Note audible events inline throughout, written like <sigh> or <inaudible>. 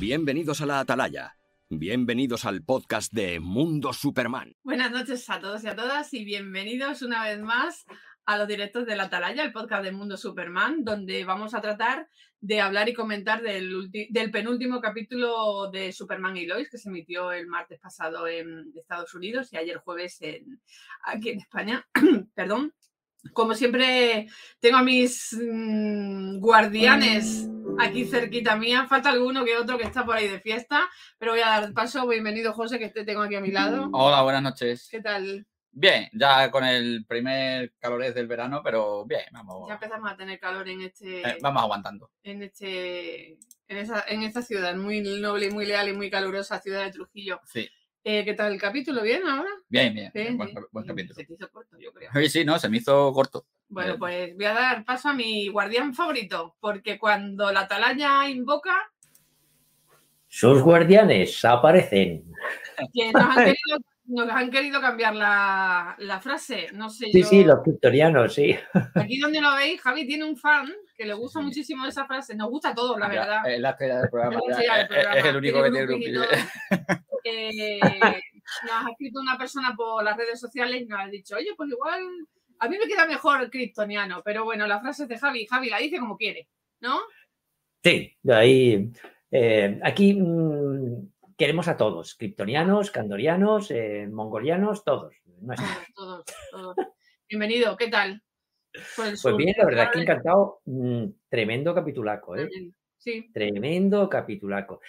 Bienvenidos a la Atalaya. Bienvenidos al podcast de Mundo Superman. Buenas noches a todos y a todas y bienvenidos una vez más a los directos de la Atalaya, el podcast de Mundo Superman, donde vamos a tratar de hablar y comentar del, penúltimo capítulo de Superman y Lois que se emitió el martes pasado en Estados Unidos y ayer jueves aquí en España. <clears throat> Perdón. Como siempre, tengo a mis mmm, guardianes aquí cerquita mía. Falta alguno que otro que está por ahí de fiesta, pero voy a dar paso. Bienvenido, José, que te tengo aquí a mi lado. Hola, buenas noches. ¿Qué tal? Bien, ya con el primer calores del verano, pero bien, vamos. Ya empezamos a tener calor en este. Eh, vamos aguantando. En este. En, esa, en esta ciudad muy noble y muy leal y muy calurosa, ciudad de Trujillo. Sí. Eh, ¿Qué tal el capítulo? ¿Bien ahora? Bien, bien. Bien, buen, bien. buen capítulo. Se te hizo corto, yo creo. Sí, sí, no, se me hizo corto. Bueno, Eh, pues voy a dar paso a mi guardián favorito, porque cuando la atalaya invoca, Sus guardianes aparecen. que nos han <laughs> querido, nos han querido cambiar la, la frase, no sé Sí, yo. sí, los victorianos, sí. <laughs> Aquí donde lo veis, Javi tiene un fan que le gusta Sí. muchísimo esa frase, nos gusta a todos, la ya, verdad. Es la estrella del programa. Es la ya, estrella del es- es- programa, Es el único que tiene grupillo. <laughs> Eh, nos ha escrito una persona por las redes sociales y nos ha dicho, oye, pues igual a mí me queda mejor kryptoniano, pero bueno, la frase es de Javi, Javi la dice como quiere, ¿no? Sí, ahí. eh, aquí mm, queremos a todos: kryptonianos, candorianos, eh, mongolianos, todos. No Todos, todos, todos. Bienvenido, ¿qué tal? Pues sur. bien, la verdad que encantado. mm, tremendo capitulaco, ¿eh? Sí. Tremendo capitulaco.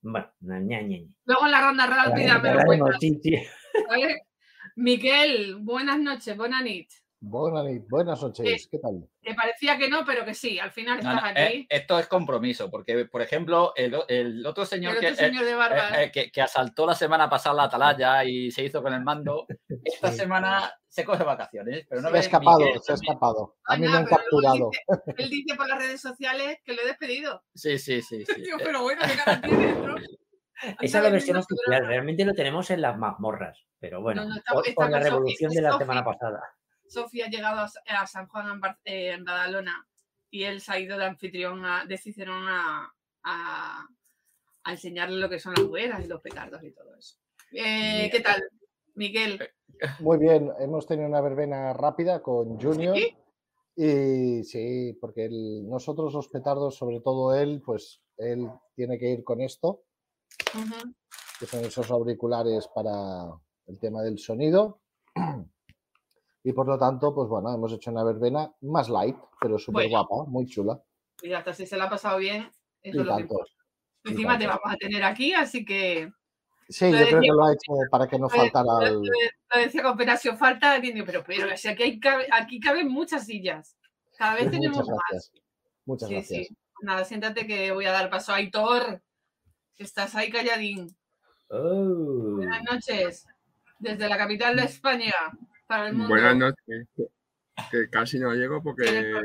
Bueno, ña, ña, ña. Luego en la ronda rápida me lo cuentas, sí, sí. ¿vale? Miquel, buenas noches, buenas nit. Buenas, buenas noches, ¿qué tal? Te parecía que no, pero que sí, al final estás no, aquí. eh, esto es compromiso, porque, por ejemplo, el, otro señor, el que, otro señor de barba. eh, eh, que, que asaltó la semana pasada la atalaya y se hizo con el mando, <laughs> esta Sí. semana se coge vacaciones, pero no Se ha ves escapado, Miguel se ha escapado. A mí me han capturado. Dice, él dice por las redes sociales que lo he despedido. Sí, sí, sí. <laughs> sí. Digo, pero bueno, ¿qué cara tienes, no? <laughs> Esa es la versión oficial. Realmente lo tenemos en las mazmorras. Pero bueno, No, no, está- por, está por la revolución de la semana pasada. Sofía ha llegado a, a San Juan en, Bar- eh, en Badalona y él se ha ido de anfitrión a, de Cicerón a, a, a enseñarle lo que son las hogueras y los petardos y todo eso. Eh, ¿Qué tal, Miguel? Muy bien, hemos tenido una verbena rápida con Junior. ¿Sí? Y sí, porque él- nosotros los petardos, sobre todo él, pues él tiene que ir con esto, Ujú. que son esos auriculares para el tema del sonido. Y por lo tanto, pues bueno, hemos hecho una verbena más light, pero súper Bueno. guapa, muy chula. Y ya está, si se la ha pasado bien, eso Y es lo que tanto. y Encima te vamos a tener aquí, así que Sí, Lo yo creo que lo ha hecho para que no faltara lo- lo decía con pena, si os falta, digo, pero, pero si aquí, hay aquí caben muchas sillas. Cada vez <laughs> Pues tenemos muchas más. Muchas Sí, gracias. sí. Nada, siéntate que voy a dar paso a Aitor. que Estás ahí calladín. Oh. Buenas noches. Desde la capital de España para el mundo. Buenas noches. Que casi no llego porque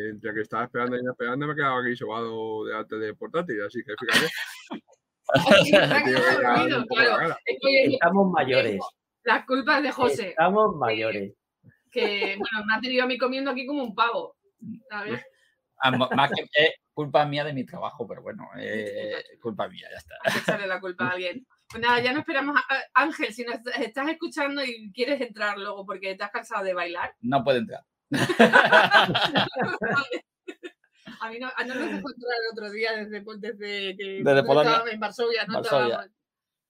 entre que estaba esperando y no esperando me quedaba aquí sobado delante de portátil, así que fíjate. Estamos mayores. las culpas de José, Estamos mayores. que bueno, me ha tenido a mí comiendo aquí como un pavo. ¿sabes? Ah, Más que es culpa mía de mi trabajo, pero bueno, <laughs> eh, culpa mía, ya está. Hay que echarle la culpa a alguien. Pues nada, ya no esperamos. a- Ángel, si nos estás escuchando y quieres entrar luego porque te has cansado de bailar, No puede entrar. <laughs> A mí no, a no nos el otro día desde, desde que Desde Polonia. estábamos en Varsovia. ¿no? Varsovia.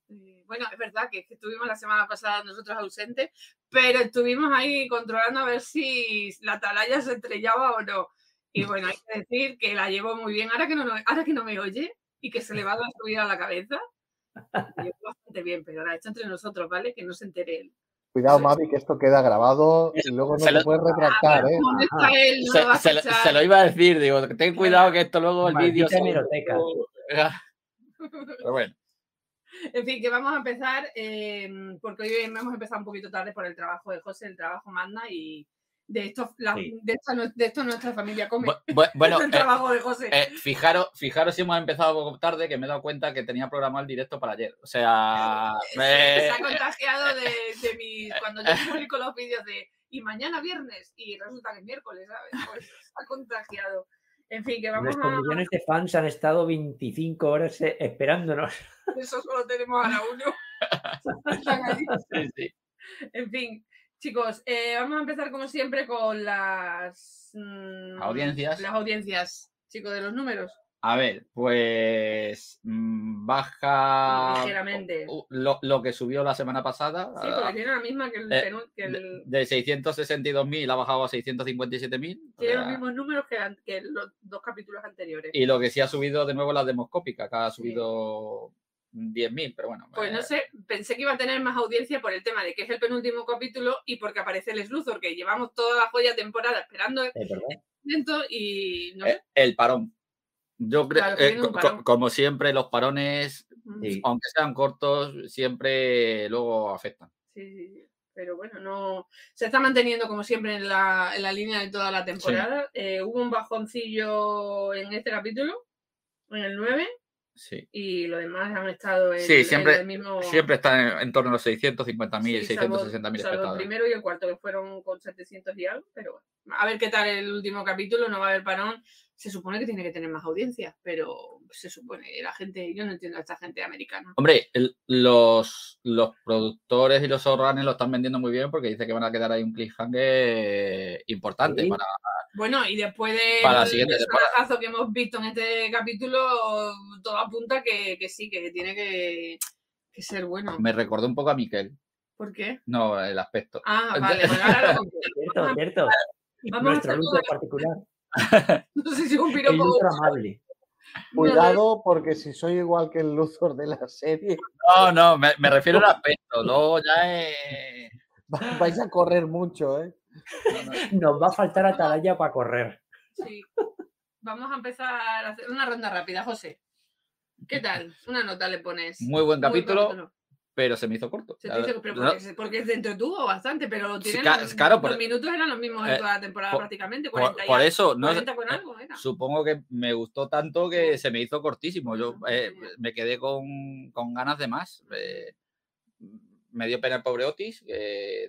Eh, Bueno, es verdad que, que estuvimos la semana pasada nosotros ausentes, pero estuvimos ahí controlando a ver si la atalaya se estrellaba o no. Y bueno, hay que decir que la llevo muy bien. Ahora que no, no- ahora que no me oye y que se le va a subir a la cabeza, bastante bien, pero ahora esto entre nosotros, ¿vale? Que no se entere él. Cuidado, Mavi, que esto queda grabado y luego no Se se lo- puede retractar, ¿eh? ¿Dónde está él? No Se, lo va a se lo- escuchar. se lo iba a decir, digo, ten cuidado que esto luego el vídeo. <laughs> Pero bueno, En fin, que vamos a empezar, eh, porque hoy hemos empezado un poquito tarde por el trabajo de José, el trabajo manda y de esto, la- Sí. de, esta, de esto nuestra familia come. Bu- bu- <laughs> bueno, el eh, trabajo de José. eh, fijaros, fijaros si hemos empezado poco tarde, que me he dado cuenta que tenía programado el directo para ayer. O sea, <laughs> Se- me- se ha contagiado de, de mis. <laughs> Cuando yo publico los vídeos de. Y mañana viernes, y resulta que es miércoles, ¿sabes? Pues se ha contagiado. En fin, que vamos a... millones de fans han estado 25 horas eh, esperándonos. Eso solo tenemos a la uno. Están ahí. Sí, sí. En fin, chicos, eh, vamos a empezar como siempre con las mm, Audiencias. Las audiencias, chicos, de los números. A ver, pues mm, baja Ligeramente. lo, lo que subió la semana pasada. Sí, porque tiene la misma que el, eh, que el- De 662.000 ha bajado a 657.000. o tiene los mismos números que los dos capítulos anteriores. y lo que sí ha subido de nuevo la demoscópica, que ha subido 10.000, pero bueno. Pues no eh, sé, pensé que iba a tener más audiencia por el tema de que es el penúltimo capítulo y porque aparece el Sluthor, que llevamos toda la joya temporada esperando el Es verdad. momento y no eh, sé. el parón. Yo creo, Claro, que eh, co- como siempre, los parones, Sí. aunque sean cortos, siempre luego afectan. Sí, sí, sí. Pero bueno, no. Se está manteniendo como siempre en la, en la línea de toda la temporada. Eh, hubo un bajoncillo en este capítulo, en el 9, Sí. y los demás han estado en, Sí, en siempre- el mismo. Siempre están en, en torno a los 650.000, sí, salvo- 660.000 salvo el espectadores. primero y el cuarto, que fueron con 700 y algo. Pero bueno, a ver qué tal el último capítulo, no va a haber parón. Se supone que tiene que tener más audiencia, pero se supone, la gente, yo no entiendo a esta gente americana. Hombre, el- los, los productores y los showrunners lo están vendiendo muy bien porque dice que van a quedar ahí un cliffhanger importante Sí. para, Bueno, y después del Para la siguiente temporada. personajazo que hemos visto en este capítulo, todo apunta que, que sí, que tiene que, que ser bueno. Me recordó un poco a Miquel. ¿Por qué? No, el aspecto. Ah, vale, bueno, ahora lo <laughs> Cierto, cierto. Vamos a Nuestro todo- particular. <laughs> No sé si es un El piropo. Luthor amable. <laughs> Cuidado, porque si soy igual que el Luthor de la serie, No, no, me, me refiero al aspecto. Luego ya es. <laughs> va- vais a correr mucho, ¿eh? Nos va a faltar atalaya para correr. Sí. Vamos a empezar a hacer una ronda rápida, José. ¿Qué tal? Una nota le pones. Muy buen Muy capítulo, pero se me hizo corto. Se te dice, pero No, porque, porque se entretuvo bastante, pero ca- los, claro, por- los minutos eran los mismos en eh, toda la temporada por- prácticamente. por, 40 y por eso, no, 40 con algo era. supongo que me gustó tanto que se me hizo cortísimo. Yo eh, me quedé con, con ganas de más. Eh, me dio pena el pobre Otis,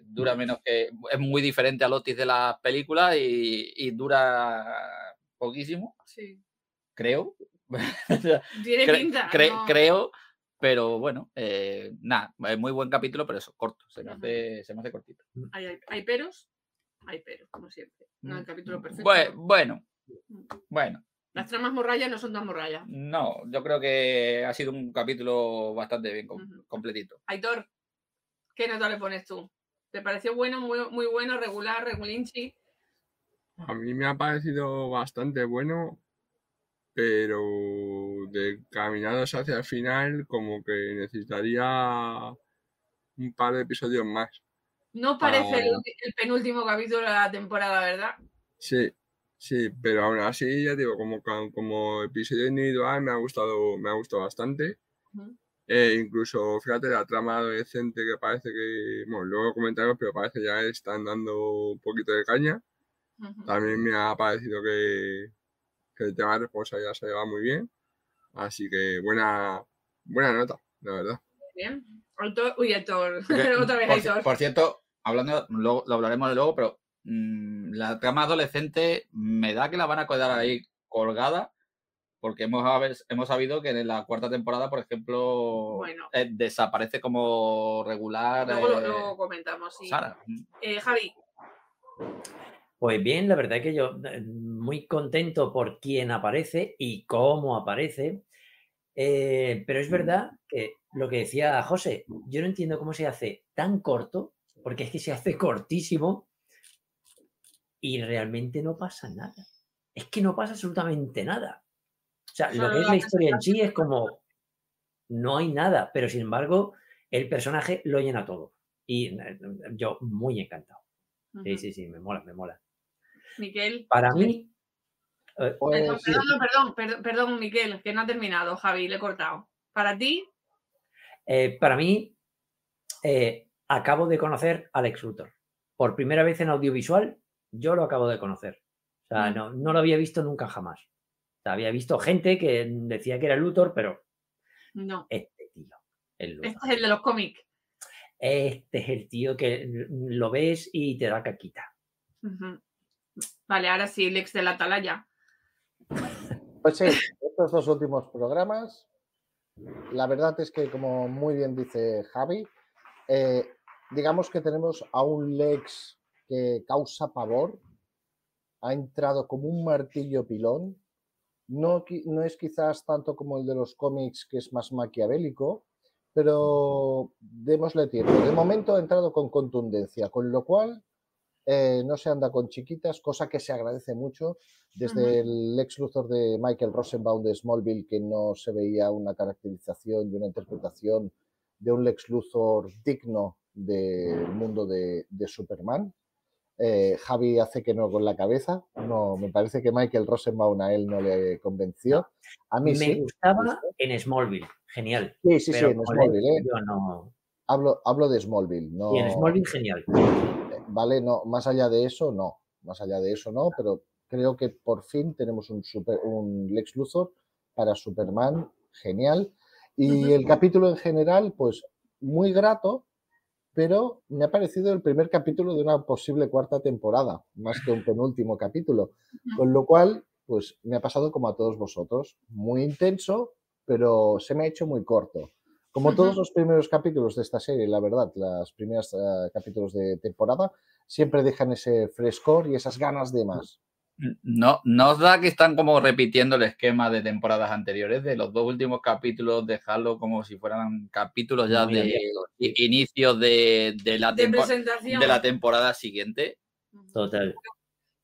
dura menos que. Es muy diferente al Otis de las películas y, y dura poquísimo, Sí. creo. <laughs> Tiene pinta. cre- ¿no? Creo, pero bueno, eh, nada, es muy buen capítulo, pero eso, corto, se me hace, se me hace cortito. Hay, hay, hay peros, hay peros, como siempre. No hay capítulo perfecto. Bue- bueno, Mm. bueno, Las tramas morrayas no son tan morrayas. no, yo creo que ha sido un capítulo bastante bien com- completito. Aitor, ¿qué nota le pones tú? ¿Te pareció bueno, muy, muy bueno, regular, regulinchi? A mí me ha parecido bastante bueno, pero de caminados hacia el final, como que necesitaría un par de episodios más. No parece el, penúltimo capítulo de la temporada, ¿verdad? Sí, sí, pero aún así, ya digo, como, como episodio individual me ha gustado, me ha gustado bastante. Eh, incluso, fíjate, la trama adolescente que parece que, bueno, luego comentaremos, pero parece ya están dando un poquito de caña. También me ha parecido que, que el tema de responsabilidad se lleva muy bien. Así que buena, buena nota, la verdad. Bien. Uy, <laughs> Otra vez por, cierto, hablando, luego, lo hablaremos de luego, pero mm, la trama adolescente me da que la van a quedar ahí colgada, porque hemos, hemos sabido que en la cuarta temporada, por ejemplo, Bueno. eh, desaparece como regular Luego lo, eh, lo comentamos, sí. Sara. Eh, Javi, Pues bien, la verdad que yo eh, muy contento por quién aparece y cómo aparece. eh, pero es verdad que lo que decía José, yo no entiendo cómo se hace tan corto, porque es que se hace cortísimo y realmente no pasa nada. Es que no pasa absolutamente nada. O sea, lo que es la historia en sí es como no hay nada, pero sin embargo el personaje lo llena todo. Y eh, yo muy encantado. Sí, sí, sí, me mola, me mola. Miquel. Para mí, eh, Perdón, sí, perdón, perdón, perdón, perdón, Miquel, que no ha terminado, Javi, le he cortado. Para ti, eh, para mí, eh, acabo de conocer a Alex Luthor. Por primera vez en audiovisual, yo lo acabo de conocer. O sea, Mm. no, no lo había visto nunca jamás. O sea, había visto gente que decía que era Luthor, pero no. este tío, el. Este es el de los cómics. Este es el tío que lo ves y te da caquita. Vale, ahora sí, Lex de la Atalaya. Pues sí, estos dos últimos programas, la verdad es que, como muy bien dice Javi, eh, digamos que tenemos a un Lex que causa pavor, ha entrado como un martillo pilón, no, no es quizás tanto como el de los cómics, que es más maquiavélico, pero démosle tiempo. De momento ha entrado con contundencia, con lo cual eh, no se anda con chiquitas, cosa que se agradece mucho. Desde el Lex Luthor de Michael Rosenbaum de Smallville, que no se veía una caracterización y una interpretación de un Lex Luthor digno del mundo de, Superman. Eh, Javi hace que no con la cabeza. No, me parece que Michael Rosenbaum a él no le convenció. A mí me gustaba en Smallville genial. Sí, sí, sí, en Smallville. ¿eh? hablo, hablo de Smallville. No... Y en Smallville, genial. Vale, no, más allá de eso, no. Más allá de eso, no, pero creo que por fin tenemos un, super, un Lex Luthor para Superman genial. Y el capítulo en general, pues muy grato, pero me ha parecido el primer capítulo de una posible cuarta temporada, más que un penúltimo capítulo. Con lo cual, pues me ha pasado como a todos vosotros, muy intenso, pero se me ha hecho muy corto. Como todos los primeros capítulos de esta serie, la verdad, los primeros eh, capítulos de temporada, siempre dejan ese frescor y esas ganas de más. No, ¿No os da que están como repitiendo el esquema de temporadas anteriores, de los dos últimos capítulos, dejarlo como si fueran capítulos ya de inicio de, la de, de la temporada siguiente? Total.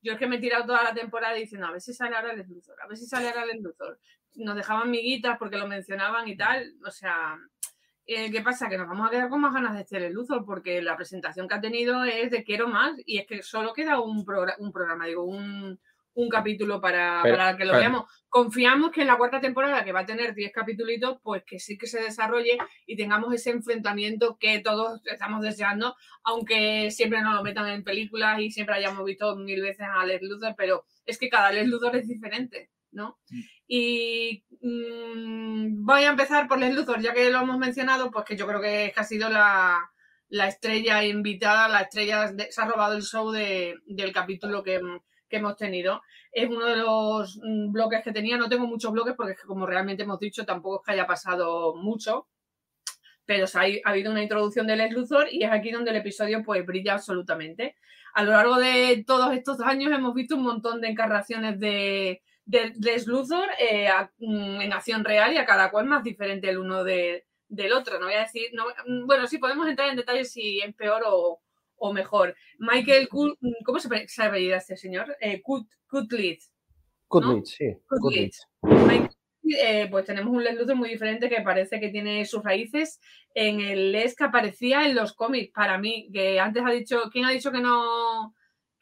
Yo es que me he tirado toda la temporada diciendo, a ver si sale ahora el Luthor, a ver si sale ahora el Luthor nos dejaban miguitas porque lo mencionaban y tal. O sea, eh, ¿qué pasa? Que nos vamos a quedar con más ganas de hacer el Luthor porque la presentación que ha tenido es de quiero más y es que solo queda un, un programa, digo, un, capítulo para, que lo veamos. Confiamos que en la cuarta temporada, que va a tener 10 capítulos, pues que sí que se desarrolle y tengamos ese enfrentamiento que todos estamos deseando, aunque siempre nos lo metan en películas y siempre hayamos visto mil veces a Les Luthor, pero es que cada Les Luthor es diferente. ¿No? Mm. Y mm, voy a empezar por Les Luthor, ya que lo hemos mencionado, pues que yo creo que, ha sido la, estrella invitada, la estrella, se ha robado el show del capítulo que, hemos tenido. Es uno de los mm, bloques que tenía, no tengo muchos bloques porque como realmente hemos dicho, tampoco es que haya pasado mucho, pero ha, habido una introducción de Les Luthor y es aquí donde el episodio pues brilla absolutamente. A lo largo de todos estos años hemos visto un montón de encarnaciones de, de, Luthor eh, mm, en acción real y a cada cual más diferente el uno del otro. No voy a decir, mm, bueno, sí podemos entrar en detalles si es peor o, mejor. Michael, mm, ¿cómo se, se apellida este señor? Eh, Kutlitz. sí. Eh, pues tenemos un Les Luthor muy diferente que parece que tiene sus raíces en el Les que aparecía en los cómics. Para mí, que antes ha dicho, ¿quién ha dicho que no?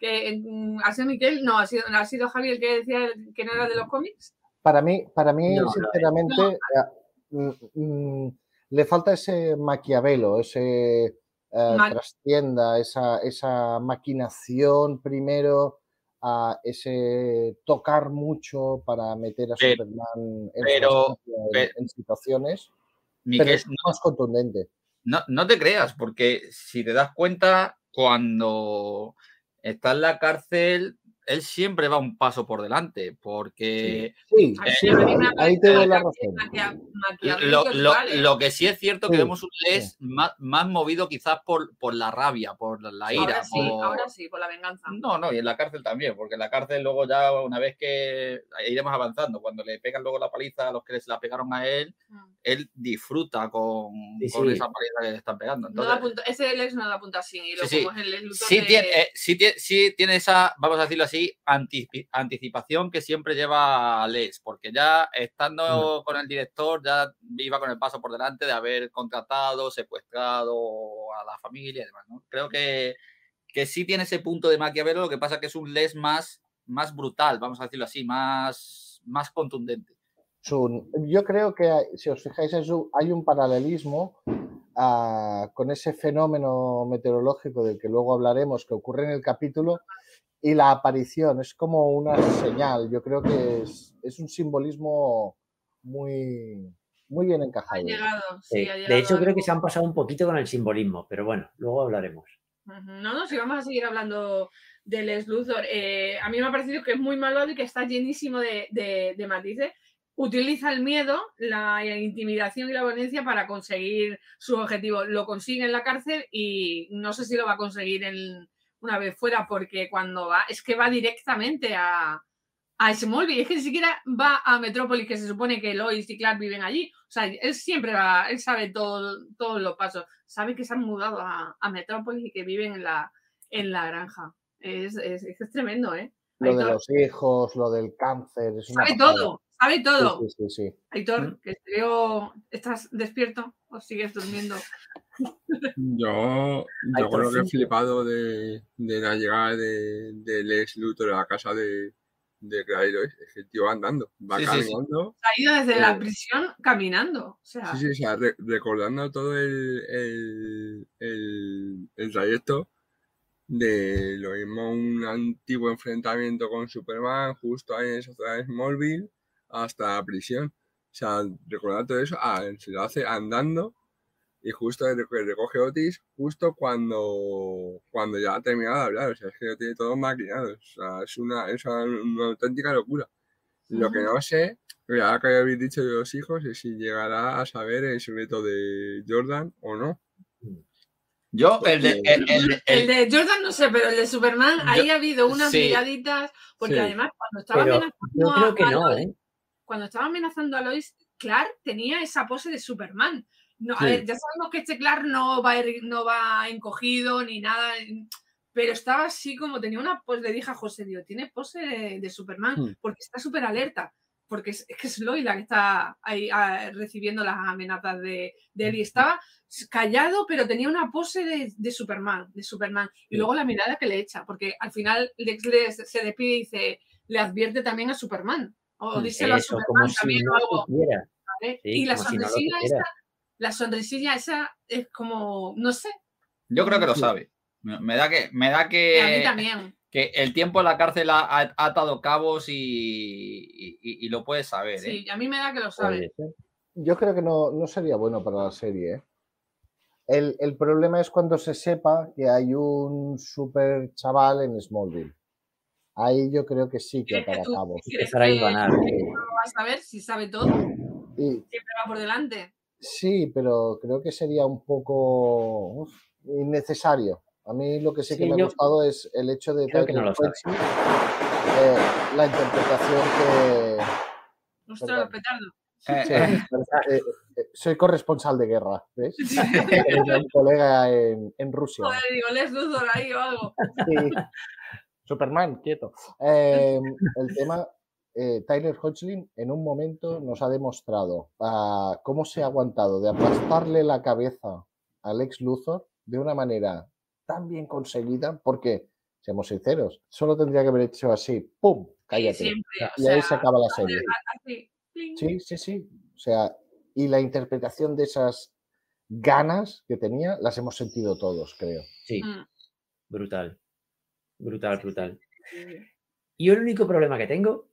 Que mm, ha sido Miquel, no, ha sido, ha sido Javi el que decía que no era de los cómics. Para mí, para mí sinceramente, eh, mm, mm, le falta ese maquiavelo, ese eh, trastienda, esa, esa maquinación primero, a ese tocar mucho para meter a Superman en, situaciones. pero es más contundente. No, no te creas, porque si te das cuenta, cuando está en la cárcel, él siempre va un paso por delante, porque... Sí, ahí te doy la razón. Lo, que sí es cierto que vemos un Les más, movido quizás por, por la rabia, por la ira. Ahora sí, ahora sí, por la venganza. No, no, y en la cárcel también, porque en la cárcel luego ya una vez que iremos avanzando, cuando le pegan luego la paliza a los que les la pegaron a él, mm. él disfruta con, con esa paliza que le están pegando. ese Les no da punta así, y lo sí, sí. tiene, eh, sí, tiene, sí tiene esa, vamos a decirlo así, anticipación que siempre lleva Les, porque ya estando con el director, ya iba con el paso por delante de haber contratado, secuestrado a la familia y demás. Creo que, que sí tiene ese punto de Maquiavelo, lo que pasa que es un Les más, más brutal, vamos a decirlo así, más, más contundente. Yo creo que, si os fijáis, hay un paralelismo ah, con ese fenómeno meteorológico del que luego hablaremos, que ocurre en el capítulo, y la aparición. Es como una señal. Yo creo que es, es un simbolismo muy, muy bien encajado. de hecho, creo que se han pasado un poquito con el simbolismo, pero bueno, luego hablaremos. No, no, si vamos a seguir hablando de Les Luthor, eh, a mí me ha parecido que es muy malvado y que está llenísimo de, de, de matices. Utiliza el miedo, la intimidación y la violencia para conseguir su objetivo. Lo consigue en la cárcel y no sé si lo va a conseguir en, una vez fuera, porque cuando va, es que va directamente a, a Smallville, es que ni siquiera va a Metrópolis, que se supone que Lois y Clark viven allí. O sea, él siempre va, él sabe todo, todos los pasos. Sabe que se han mudado a, a Metrópolis y que viven en la, en la granja. Es, es, es tremendo, ¿eh? Lo de los hijos, lo del cáncer. Es una sabe todo, sabe todo. Sí, sí, sí, sí. Aitor, que te veo, ¿estás despierto o sigues durmiendo? Yo, yo creo que he flipado de, de la llegada de, de Lex Luthor a la casa de, de Lois. Es que el tío va andando, va Sí, sí, sí. caminando. Ha ido desde la Eh, prisión caminando. O sea, Sí, sí, o sea, re- recordando todo el, el, el, el trayecto de lo mismo un antiguo enfrentamiento con Superman, justo ahí en esa zona de Smallville, hasta la prisión. O sea, recordar todo eso, ah, se lo hace andando y justo reco- recoge Otis justo cuando, cuando ya ha terminado de hablar. O sea, es que lo tiene todo maquinado. O sea, es una, es una, auténtica locura. Lo que no sé, ya que habéis dicho de los hijos, es si llegará a saber el secreto de Jordan o no. Yo, el de. El, el de- el el- de Jordan no sé, pero el de Superman, ahí ha habido unas sí. miraditas, porque Sí. además cuando estaba Pero amenazando yo a- creo que a no, Lois- ¿eh? cuando estaba amenazando a Lois, Clark tenía esa pose de Superman. No, Sí. A ver, ya sabemos que este Clark no va, no va encogido ni nada, pero estaba así como tenía una pose, le dije a José, digo, tiene pose de, de Superman, Hmm. porque está súper alerta, porque es, es que es Lois la que está ahí ah, recibiendo las amenazas de, de él y estaba callado, pero tenía una pose de, de Superman, de Superman. Y Sí. luego la mirada que le echa, porque al final Lex le- se despide y dice, le advierte también a Superman. O Mm, díselo a Eso, Superman como si también no o algo. Sí, y la como si no sonrisilla esa, la sonrisilla esa es como, no sé, yo creo que lo sabe. Me da que, me da a mí que, también. que el tiempo en la cárcel ha, ha atado cabos y, y- lo puedes saber. ¿eh? Sí, a mí me da que lo sabe. Yo creo que no, no sería bueno para la serie. ¿eh? El, el problema es cuando se sepa que hay un super chaval en Smallville. Ahí yo creo que sí que ¿Crees que para tú- cabos. ¿Crees Empezar a que que no va a saber si sabe todo? Y, Siempre va por delante. Sí, pero creo que sería un poco uf, innecesario. A mí lo que sí que Sí, me ha gustado es el hecho de creo que no lo eh, la interpretación que, Ostras, petardo. Eh, Sí, eh, soy corresponsal de guerra, ¿ves? Sí. Tengo un colega en, en Rusia. Joder, digo, les ahí o algo. Sí. Superman, quieto. Eh, el tema, eh, Tyler Hoechlin en un momento nos ha demostrado ah, cómo se ha aguantado de aplastarle la cabeza a Lex Luthor de una manera tan bien conseguida, porque, seamos sinceros, solo tendría que haber hecho así, ¡pum! Cállate. Siempre. Y ahí sea, se acaba la serie. así. Sí, sí, sí. O sea, y la interpretación de esas ganas que tenía las hemos sentido todos, creo. Sí, Mm. brutal. Brutal, brutal. Yo el único problema que tengo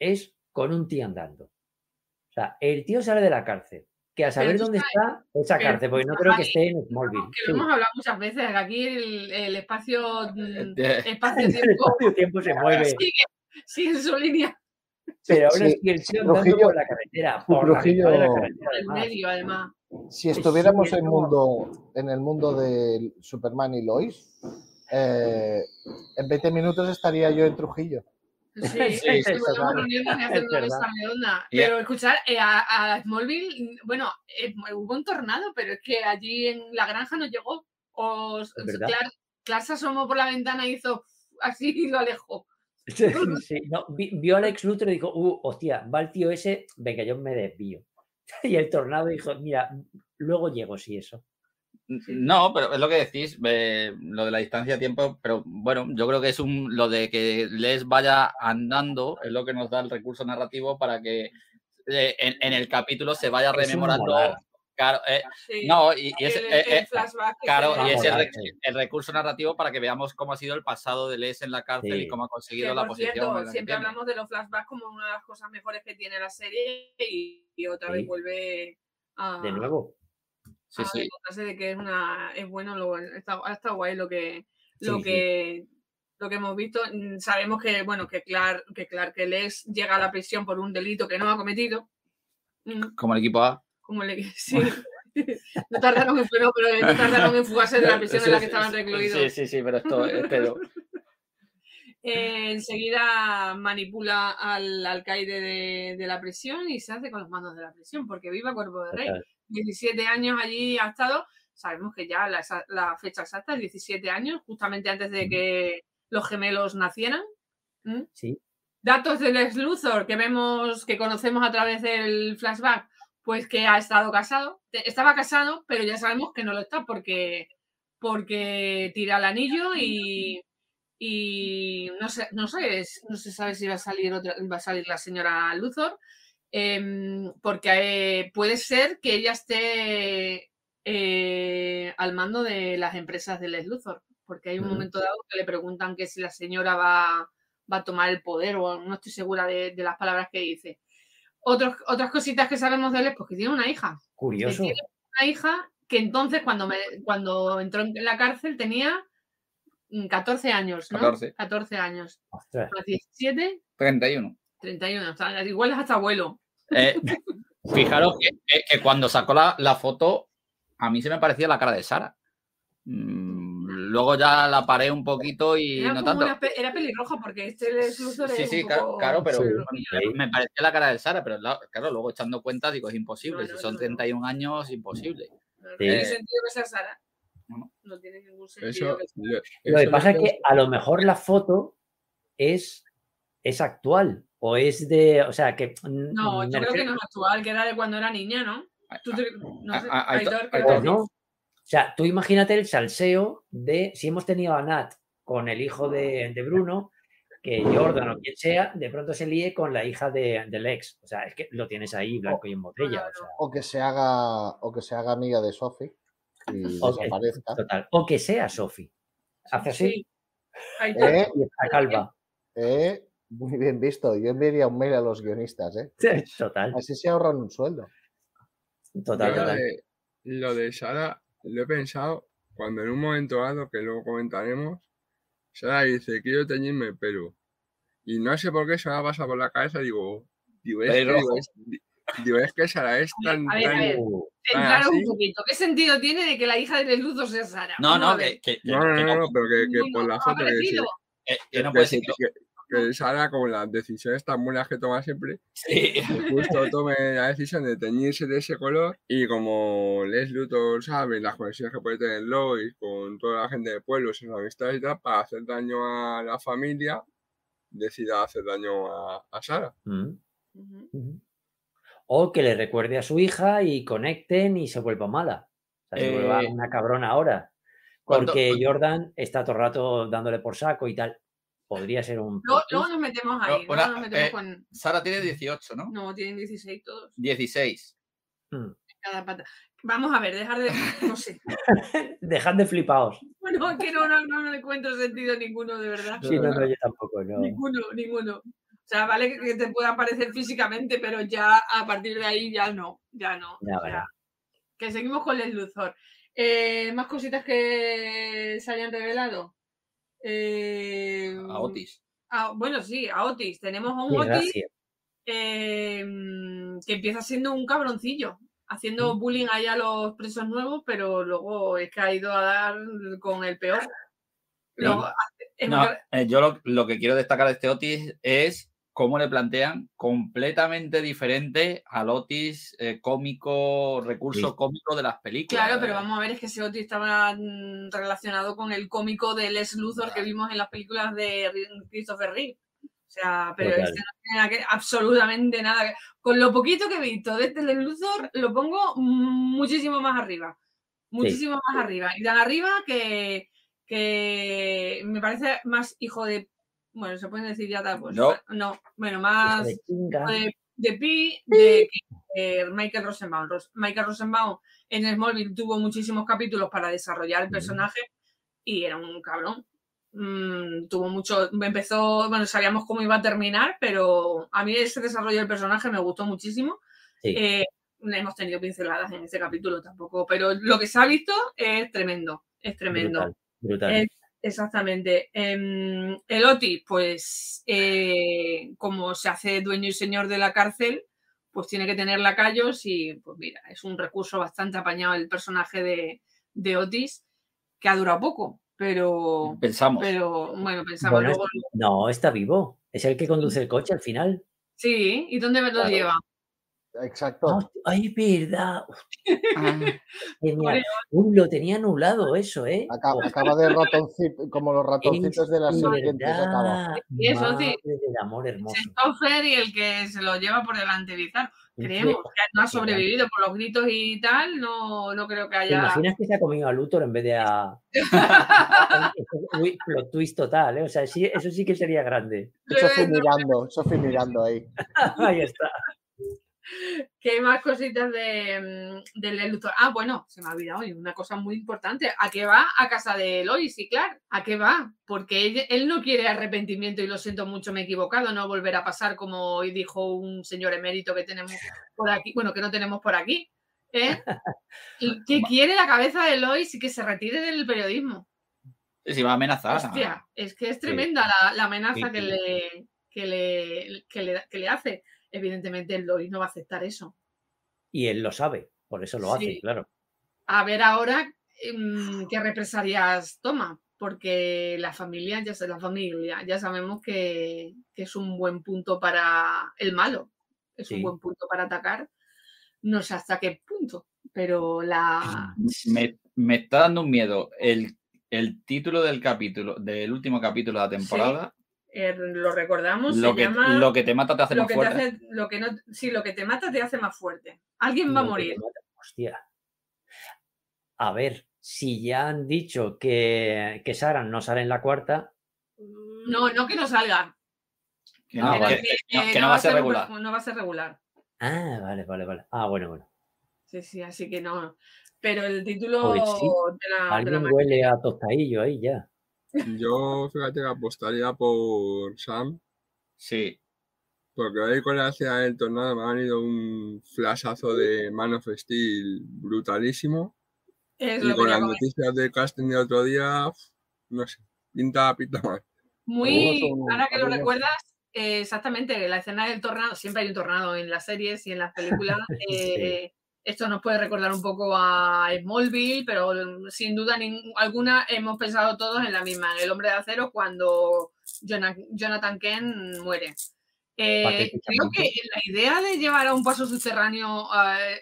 es con un tío andando. O sea, el tío sale de la cárcel. Que a saber dónde está esa cárcel, porque no creo que esté en Smallville. Que lo hemos hablado muchas veces, que aquí el, el espacio mm, espacio-tiempo <laughs> El espacio-tiempo se <laughs> mueve. sigue, sigue en su línea Pero aún Sí, así el tío andando Trujillo- por la carretera, por la Trujillo- mitad de la carretera, en además. medio, además. Si estuviéramos sí, en, mundo, en el mundo de Superman y Lois, eh, en 20 minutos estaría yo en Trujillo. Sí, <laughs> Sí, sí, es podemos verdad. reunirnos y hacer Es una mesa verdad. redonda. Y- Pero escuchar, eh, a, a Smallville, bueno, eh, hubo un tornado, pero es que allí en la granja no llegó. O Clark se asomó por la ventana y hizo así y lo alejó. Sí, no, vi- vio a Lex Luthor y dijo, uh, hostia, va el tío ese, venga, yo me desvío. <laughs> Y el tornado dijo, mira, luego llego, si eso. No, pero es lo que decís, eh, lo de la distancia de tiempo, pero bueno, yo creo que es un lo de que Les vaya andando, es lo que nos da el recurso narrativo para que eh, en, en el capítulo se vaya rememorando. Claro, eh, Sí. no, y, y es, el, eh, el eh, claro, y es el, recurso narrativo para que veamos cómo ha sido el pasado de Les en la cárcel y cómo ha que, conseguido la por posición. cierto, la siempre tiene. hablamos de los flashbacks como una de las cosas mejores que tiene la serie y, y otra Sí. vez vuelve a, De nuevo. Sí, a sí. demostrarse de que es una es bueno lo está, está guay lo que lo Sí, sí. que lo que hemos visto. Mm, Sabemos que, bueno, que Clark, que Clark que Les llega a la prisión por un delito que no ha cometido. Como el equipo A. Como le <laughs> sí. <laughs> No tardaron en, pero, pero no tardaron en fugarse de la <laughs> prisión en la que estaban recluidos. Sí, sí, sí, pero esto es pedo. Eh, enseguida manipula al alcaide de, de la prisión y se hace con los mandos de la prisión, porque viva cuerpo de rey. Total. 17 años allí ha estado. Sabemos que ya la, fecha exacta es 17 años, justamente antes de que los gemelos nacieran. ¿Mm? Sí. Datos del ex Luthor que vemos, que conocemos a través del flashback, pues que ha estado casado. Estaba casado, pero ya sabemos que no lo está porque, porque tira el anillo y, y no sé, no sé, no se sabe si va a salir otra, va a salir la señora Luthor, em, porque eh, puede ser que ella esté eh, al mando de las empresas del ex Luthor, porque hay un momento dado que le preguntan que si la señora va, va a tomar el poder o no estoy segura de, de las palabras que dice. Otros, otras cositas que sabemos de él es pues que tiene una hija. Curioso. tiene Una hija que entonces cuando, me, cuando entró en la cárcel tenía 14 años, ¿no? 14. 14 años. Ostras. Más 17, 31. 31. O sea, igual es hasta abuelo. Eh, <laughs> fijaros que, que- que cuando sacó la, la foto, a mí se me parecía la cara de Sara. Mm, luego ya la paré un poquito y Era, no tanto. una era pelirroja porque este Sí, es sí, un claro, poco claro, pero Sí. me parecía la cara de Sara, pero la- claro, luego echando cuenta digo, es imposible. No, si no, son no, no. 31 años, imposible. No Sí. tiene sentido que sea Sara. No. No tiene ningún sentido. Eso, que sea- lo, Lo que pasa es lo que a lo mejor la foto es, es actual o es de, o sea, que... No, yo creo que no es actual, que era de cuando era niña, ¿no? Tú te- no sé, a- a- Aitor- Aitor, ¿qué Aitor, Pues no. O sea, tú imagínate el salseo de si hemos tenido a Nat con el hijo de, de Bruno, que Jordan o quien sea, de pronto se líe con la hija de, del ex. O sea, es que lo tienes ahí blanco y en botella. O sea, O que se haga, o que se haga amiga de Sophie y Ok. desaparezca. total. O que sea Sophie. Hace así ¿Eh? y está calva. Eh, Muy bien visto. Yo enviaría un mail a los guionistas, ¿eh? Total, Así se ahorran un sueldo. total, total. de, lo de Sara lo he pensado cuando en un momento dado, que luego comentaremos, Sara dice, quiero teñirme el pelo. Y no sé por qué se me ha pasado por la cabeza, digo, digo, es, es, digo, es que Sara es tan, a ver, a tan- ver. Uh, Centraros ¿sí? un poquito. ¿Qué sentido tiene de que la hija de Luthor sea Sara? No, a no, ver. que, que- No, no, que no, no, pero que, que por la foto que, sí, aparecido. que- que no puede ser. que- que Sara, con las decisiones tan buenas que toma siempre, Sí. <laughs> justo tome la decisión de teñirse de ese color y como Les Luthor sabe las conexiones que puede tener Lois con toda la gente del pueblo, sus amistades y tal, para hacer daño a la familia, decida hacer daño a, a Sara. mm, Ujú. ujú. O que le recuerde a su hija y conecten y se vuelva mala. O sea, se vuelva Eh, una cabrona ahora. ¿cuánto- Porque cuánto- Jordan está todo el rato dándole por saco y tal. Podría ser un. Luego, luego nos metemos No, ahí. una- luego nos metemos eh, con. Sara tiene 18, ¿no? No, tienen 16 todos. 16. Mm. Cada pata. Vamos a ver, dejar de. No sé. <laughs> Dejad de flipaos. Bueno, es que no, no, no, encuentro sentido ninguno, de verdad. Sí, no, no, yo tampoco, no. Ninguno, ninguno. O sea, vale que- que te pueda parecer físicamente, pero ya a partir de ahí ya no. Ya no. Ya, o sea, que seguimos con el Luthor. Eh, más cositas que se hayan revelado. Eh, A Otis. ah, bueno, sí, a Otis. Tenemos a un Otis eh, que empieza siendo un cabroncillo, haciendo bullying ahí a los presos nuevos, pero luego es que ha ido a dar con el peor. Luego, es No, eh, yo lo, lo que quiero destacar de este Otis es cómo le plantean completamente diferente al Otis eh, cómico, recurso Sí. cómico de las películas. Claro, pero vamos a ver, es que ese Otis estaba mm, relacionado con el cómico de Les Luthor que vimos en las películas de Ri- Christopher Reeve. O sea, pero Total. este no tiene nada que, absolutamente nada que- Con lo poquito que he visto de este Les Luthor, lo pongo muchísimo más arriba. Muchísimo más arriba. Y tan arriba que, que me parece más hijo de. Bueno, se pueden decir ya tal, pues. No. No, bueno, más de chinga. de, Pi de que, eh, Michael Rosenbaum. Ros- Michael Rosenbaum en Smallville tuvo muchísimos capítulos para desarrollar el personaje y era un cabrón. Mm, tuvo mucho, empezó, bueno, sabíamos cómo iba a terminar, pero a mí ese desarrollo del personaje me gustó muchísimo. Sí. Eh, hemos tenido pinceladas en este capítulo tampoco, pero lo que se ha visto es tremendo, es tremendo. Brutal, brutal. Eh, Exactamente. Em, el Otis, pues, eh, como se hace dueño y señor de la cárcel, pues tiene que tener lacayos y, pues mira, es un recurso bastante apañado el personaje de, de Otis, que ha durado poco, pero... Pensamos. Pero, bueno, pensamos Bueno, luego... No, está vivo. Es el que conduce el coche al final. Sí, ¿y dónde me lo Claro. lleva? Exacto. Ah, Ay, verdad. Ah. Uy, lo tenía anulado eso, ¿eh? Acaba, acaba de ratoncito, como los ratoncitos de las Es serpientes. Acaba. Y eso sí. Del amor hermoso. Stoffer y el que se lo lleva por delante, Bizarro. Creemos que no ha sobrevivido por los gritos y tal, no, no creo que ¿Te haya... imaginas que se ha comido a Luthor en vez de a. <laughs> <laughs> Uy, plot twist total, ¿eh? O sea, sí, eso sí que sería grande. Sofi mirando, Sofi mirando ahí. <laughs> Ahí está. <laughs> ¿Qué más cositas de, mm, del Luthor? Ah, bueno, se me ha olvidado una cosa muy importante. ¿A qué va? A casa de Lois y Clark. ¿A qué va? Porque él, él no quiere arrepentimiento y lo siento mucho, me he equivocado, no volver a pasar como hoy dijo un señor emérito que tenemos por aquí, bueno, que no tenemos por aquí. ¿eh? <laughs> Y que quiere la cabeza de Lois y que se retire del periodismo. se va a amenazar. Hostia, es que es tremenda la, la amenaza Sí, que, sí. le, que, le, que, le, que le hace. Evidentemente, el Lois no va a aceptar eso. Y él lo sabe, por eso lo hace, claro. A ver ahora mm, qué represalias toma, porque la familia, ya sé, la familia, ya sabemos que, que es un buen punto para el malo, es Sí. un buen punto para atacar. No sé hasta qué punto, pero la. Me, me está dando un miedo. El, el título del capítulo, del último capítulo de la temporada, eh, lo recordamos, lo, se que, llama. lo que te mata te hace lo más que te fuerte. hace, lo que no, sí, lo que te mata te hace más fuerte. Alguien va a Lo morir. te mata. Hostia. A ver, si ya han dicho que, que Saran no sale en la cuarta, No, no que no salga. Que no, que- vale. que no- eh, que no va a ser regular. perfu- No va a ser regular. Ah, vale, vale, vale. Ah, bueno, bueno. Sí, sí, así que no. Pero el título sí, de la, de la Alguien huele a tostadillo ahí ya. Yo, fíjate que apostaría por Sam, Sí, porque hoy con la escena del tornado me ha venido un flashazo de Man of Steel brutalísimo. es Y lo que con las noticias del casting de otro día, no sé, pinta, pinta mal. Muy, ahora que lo recuerdas, eh, exactamente, la escena del tornado, siempre hay un tornado en las series y en las películas. <laughs> eh, Esto nos puede recordar un poco a Smallville, pero mm, sin duda alguna hemos pensado todos en la misma, en el hombre de acero cuando Jona- Jonathan Kent muere. Eh, creo que la idea de llevar a un paso subterráneo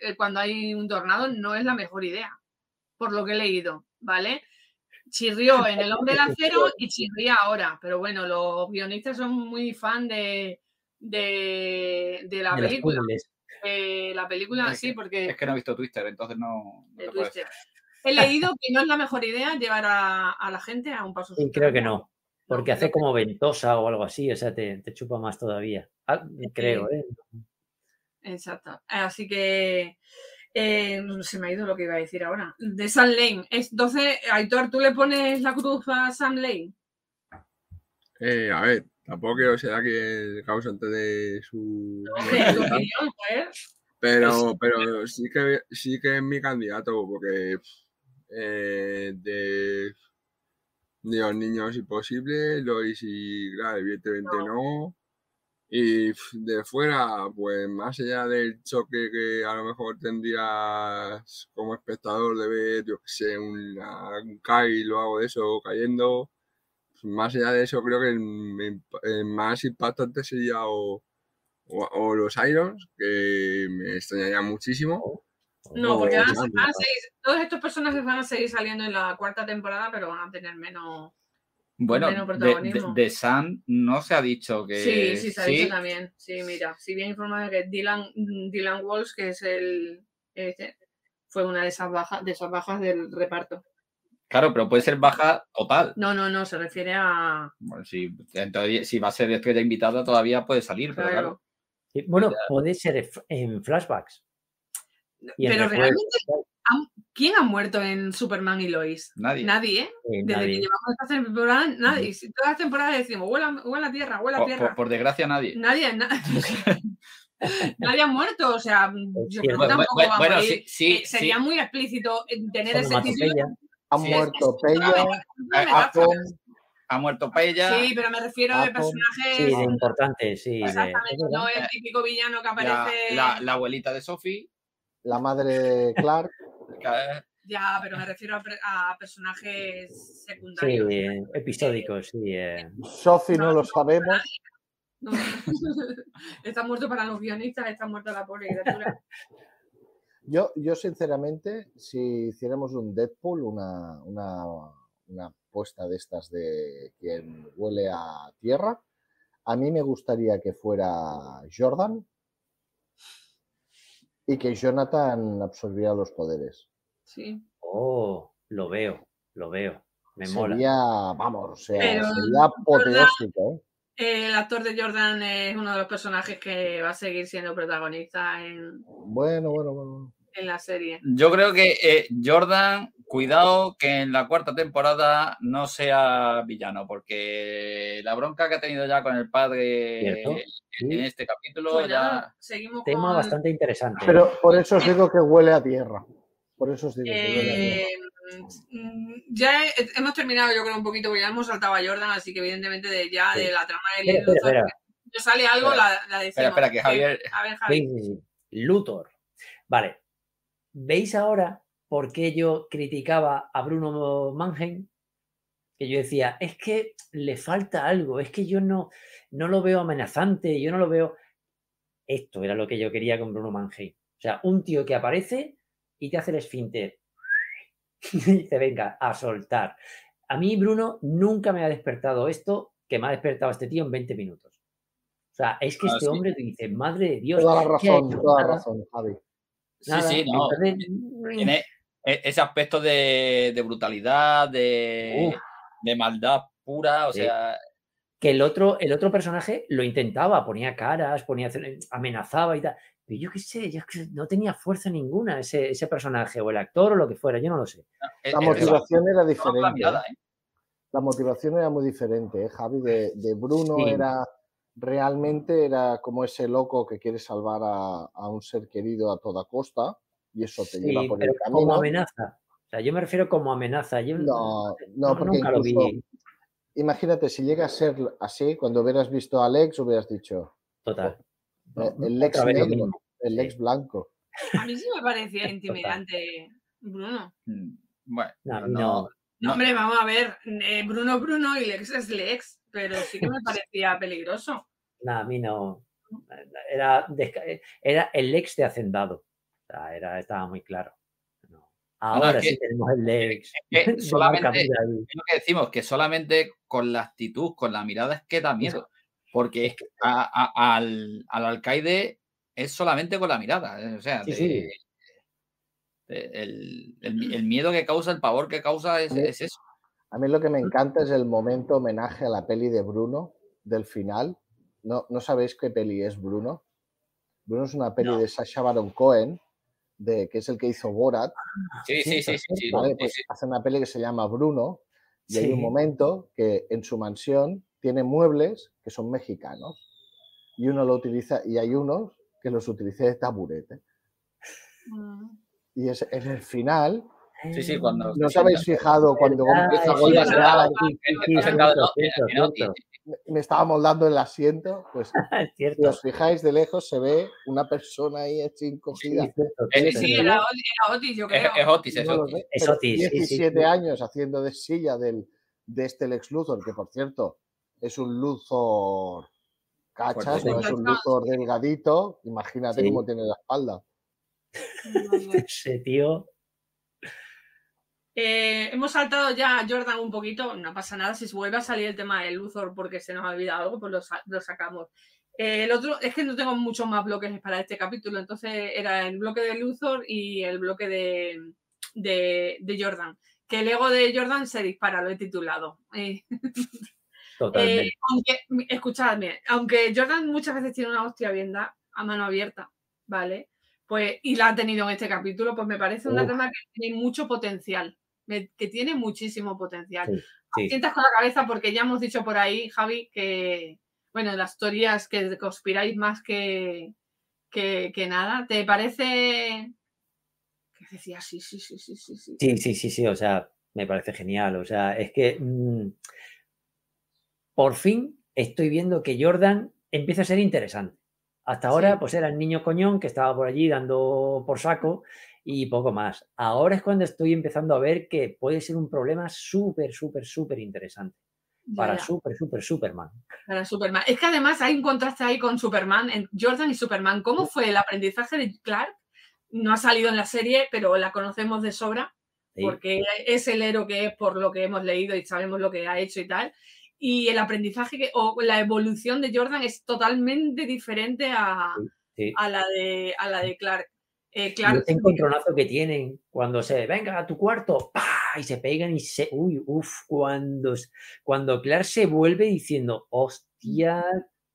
eh, cuando hay un tornado no es la mejor idea, por lo que he leído, ¿vale? Chirrió <laughs> en El Hombre de Acero y chirría ahora, pero bueno, los guionistas son muy fan de, de, de la de película. Eh, la película, Es sí, porque es que no he visto Twitter, entonces no. te Twister. He leído <laughs> que no es la mejor idea llevar a, a la gente a un paso Sí, creo que no. Porque hace como ventosa o algo así, o sea, te, te chupa más todavía. Ah, creo, ¿eh? Exacto. Así que eh, se me ha ido lo que iba a decir ahora. De Sam Lane. Es, entonces, Aitor, ¿tú le pones la cruz a Sam Lane? Eh, a ver, tampoco quiero ser aquí el causante de su. Pero, pero sí que sí que es mi candidato, porque eh, de, de los niños imposible, Lois y claro, evidentemente no. Y de fuera, pues más allá del choque que a lo mejor tendrías como espectador de ver, yo que sé, una- un Kyle o algo de eso cayendo, más allá de eso creo que el, más impactante sería o, o, o los Irons, que me extrañaría muchísimo. No, porque van a- Sam, van a seguir- todos estos personajes van a seguir saliendo en la cuarta temporada, pero van a tener menos. Bueno, menos de, de, protagonismo. de Sam no se ha dicho que. Sí, sí, se ha dicho también. Sí, mira, si bien informado que Dylan, Dylan Walsh, que es el. este, fue una de esas bajas, de esas bajas del reparto. Claro, pero puede ser baja total. No, no, no, se refiere a. Bueno, si, entonces, si va a ser estrella invitada, todavía puede salir, pero Claro. Sí, Bueno, puede ser en- flashbacks. y Pero realmente, ¿quién ha muerto en Superman y Lois? Nadie. Nadie, ¿eh? Desde nadie. que llevamos esta temporada, nadie. Si todas las temporadas decimos, huele a, huele a tierra, huele a Por, tierra. por- por desgracia, nadie. Nadie, na- <laughs> <laughs> nadie ha muerto, o sea, yo creo que tampoco bueno, va a bueno, morir. sí, sí, Eh, sería sí. muy explícito tener ese título. Ha Sí, muerto es Pella, Eh. Atom, Ha muerto Pella. Sí, pero me refiero de Atom, personajes. Sí, de importante, sí. de- Exactamente, es verdad. no el típico villano que aparece. la- la abuelita de Sophie. la madre Clark. que- Ya, pero me refiero a, per- a personajes Sí, secundarios. eh, episódicos, sí. eh. Sophie no lo sabemos. No. <laughs> está muerto para los guionistas, está muerta la pobre criatura. <laughs> Yo, yo sinceramente, si hiciéramos un Deadpool, una, una, una puesta de estas de quien huele a tierra, a mí me gustaría que fuera Jordan y que Jonathan absorbiera los poderes. Sí. Oh, lo veo, lo veo. Me mola. Sería, vamos, o sea, Pero sería apoteósico, ¿eh? El actor de Jordan es uno de los personajes que va a seguir siendo protagonista en, Bueno, bueno, bueno. En la serie. Yo creo que eh, Jordan, cuidado que en la cuarta temporada no sea villano, porque la bronca que ha tenido ya con el padre Cierto, en sí. este capítulo Pues ya. seguimos Tema con. bastante interesante. Pero por eso os digo que huele a tierra. Por eso os digo que huele a tierra. Eh, mm, ya he- hemos terminado, yo creo, un poquito, porque ya hemos saltado a Jordan, así que evidentemente de ya Sí. de la trama de Espera, espera, espera. Si sale algo, Espera, la, la decimos. Espera, espera, que Javier. A ver, Javi. Sí, sí, sí. Luthor. Vale. ¿Veis ahora por qué yo criticaba a Bruno Mannheim? Que yo decía, es que le falta algo, es que yo no, no lo veo amenazante, yo no lo veo. Esto era lo que yo quería con Bruno Mannheim. O sea, un tío que aparece y te hace el esfínter. y <laughs> dice, venga, a soltar. A mí, Bruno, nunca me ha despertado esto que me ha despertado este tío en 20 minutos. O sea, es que Ah, este sí. hombre te dice, madre de Dios. Toda la ¿qué ha razón, toda la razón, Javi. Sí, nada. sí, no. Tiene e- ese aspecto de, de brutalidad, de, de maldad pura, o Sí. sea, que el otro, el otro personaje lo intentaba, ponía caras, ponía, amenazaba y tal. Pero yo qué sé, yo es que no tenía fuerza ninguna ese, ese personaje, o el actor, o lo que fuera, yo no lo sé. es- La es- motivación era diferente. mirada, ¿eh? ¿eh? La motivación era muy diferente, ¿eh, Javi? De, de Bruno Sí. era realmente era como ese loco que quiere salvar a, a un ser querido a toda costa y eso te lleva Sí, por pero el como camino. amenaza. O sea, yo me refiero como amenaza. Yo No, no, porque nunca lo incluso, vi. imagínate, si llega a ser así, cuando hubieras visto a Alex, hubieras dicho, Total. eh, el Lex negro, el Sí. Lex blanco. A mí sí me parecía <laughs> intimidante, Bruno. Mm, Bueno, No, hombre, vamos a ver. eh, Bruno Bruno y Lex es Lex, pero sí que me parecía peligroso. No, a mí no. Era, era el ex de Hacendado. Era, estaba muy claro. No. Ahora es sí que- tenemos el ex. que <laughs> solamente- es lo que decimos, que solamente con la actitud, con la mirada es que da miedo. Porque es que a- a- al, al alcaide es solamente con la mirada. ¿eh? O sea, Sí, te- sí. te- el, el- el miedo que causa, el pavor que causa es, es eso. A mí lo que me encanta es el momento homenaje a la peli de Bruno del final. ¿No, ¿no sabéis qué peli es Bruno? Bruno es una peli No. de Sacha Baron Cohen, de, que es el que hizo Borat. Sí, sí, sí, sí, sí, ¿vale? sí, Pues hace una peli que se llama Bruno y hay un momento que en su mansión tiene muebles que son mexicanos y uno lo utiliza y hay unos que los utiliza de taburete. Mm. Y es en el final, Sí, sí, cuando- ¿no os habéis fijado cuando empieza es sí, ¿no? me estaba moldando el asiento, pues <laughs> Es si os fijáis de lejos se ve una persona ahí así Sí, encogida. Eh, cierto. Sí, sí, era, Ot- era Otis, yo Es, creo. es Otis, es No Otis. sé, Es pero Otis, sí, sí, 17 sí. años haciendo de silla del, de este Lex Luthor, que por cierto es un Luthor cachas, no sí. es un Luthor delgadito. Imagínate Sí. cómo tiene la espalda. <laughs> Ese tío. Eh, hemos saltado ya a Jordan un poquito, no pasa nada, si se vuelve a salir el tema de Luthor porque se nos ha olvidado algo, pues lo, sa- lo sacamos. Eh, el otro, es que no tengo muchos más bloques para este capítulo, entonces era el bloque de Luthor y el bloque de, de, de Jordan. Que el ego de Jordan se dispara, lo he titulado. Eh, <laughs> Totalmente. eh, aunque, escuchadme, aunque Jordan muchas veces tiene una hostia bien da, a mano abierta, ¿vale? Pues, y la ha tenido en este capítulo, pues me parece una Uf. trama que tiene mucho potencial, que tiene muchísimo potencial. Sí, sí. Sientas con la cabeza porque ya hemos dicho por ahí, Javi, que, bueno, las teorías que conspiráis más que, que, que nada. ¿Te parece que decía sí, sí, sí, sí, sí, sí? Sí, sí, sí, sí. O sea, me parece genial. O sea, es que mm, por fin estoy viendo que Jordan empieza a ser interesante. Hasta ahora, pues era el niño coñón que estaba por allí dando por saco y poco más. Ahora es cuando estoy empezando a ver que puede ser un problema súper, súper, súper interesante. Para Super, Super, Superman. Para Superman. Es que además hay un contraste ahí con Superman, en Jordan y Superman. ¿Cómo fue el aprendizaje de Clark? No ha salido en la serie, pero la conocemos de sobra, porque es el héroe que es por lo que hemos leído y sabemos lo que ha hecho y tal. Y el aprendizaje que, o la evolución de Jordan es totalmente diferente a, a la, de, a la de Clark. Eh, claro. Ese encontronazo que tienen cuando se venga a tu cuarto y se pegan y se. Uy, uff, cuando, cuando Clark se vuelve diciendo, hostia,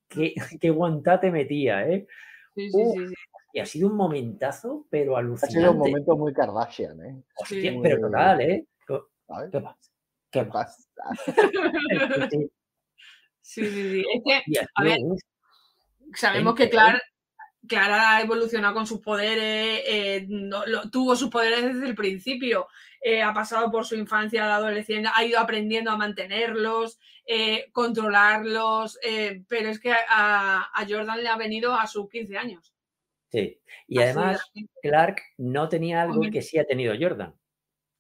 qué, <laughs> qué guantate metía, ¿eh? Sí, sí, sí, Y ha sido un momentazo, pero alucinante. Ha sido un momento muy Kardashian, ¿eh? Hostia, pero total, ¿eh? ¿Qué pasa? ¿Qué pasa? <laughs> <laughs> sí, sí, sí. Es que, a ver, sabemos que Clark Clara ha evolucionado con sus poderes, eh, tuvo sus poderes desde el principio, eh, ha pasado por su infancia, la adolescencia, ha ido aprendiendo a mantenerlos, eh, controlarlos, pero es que a, Jordan le ha venido a sus 15 años. Sí, y además Clark no tenía algo que sí ha tenido Jordan,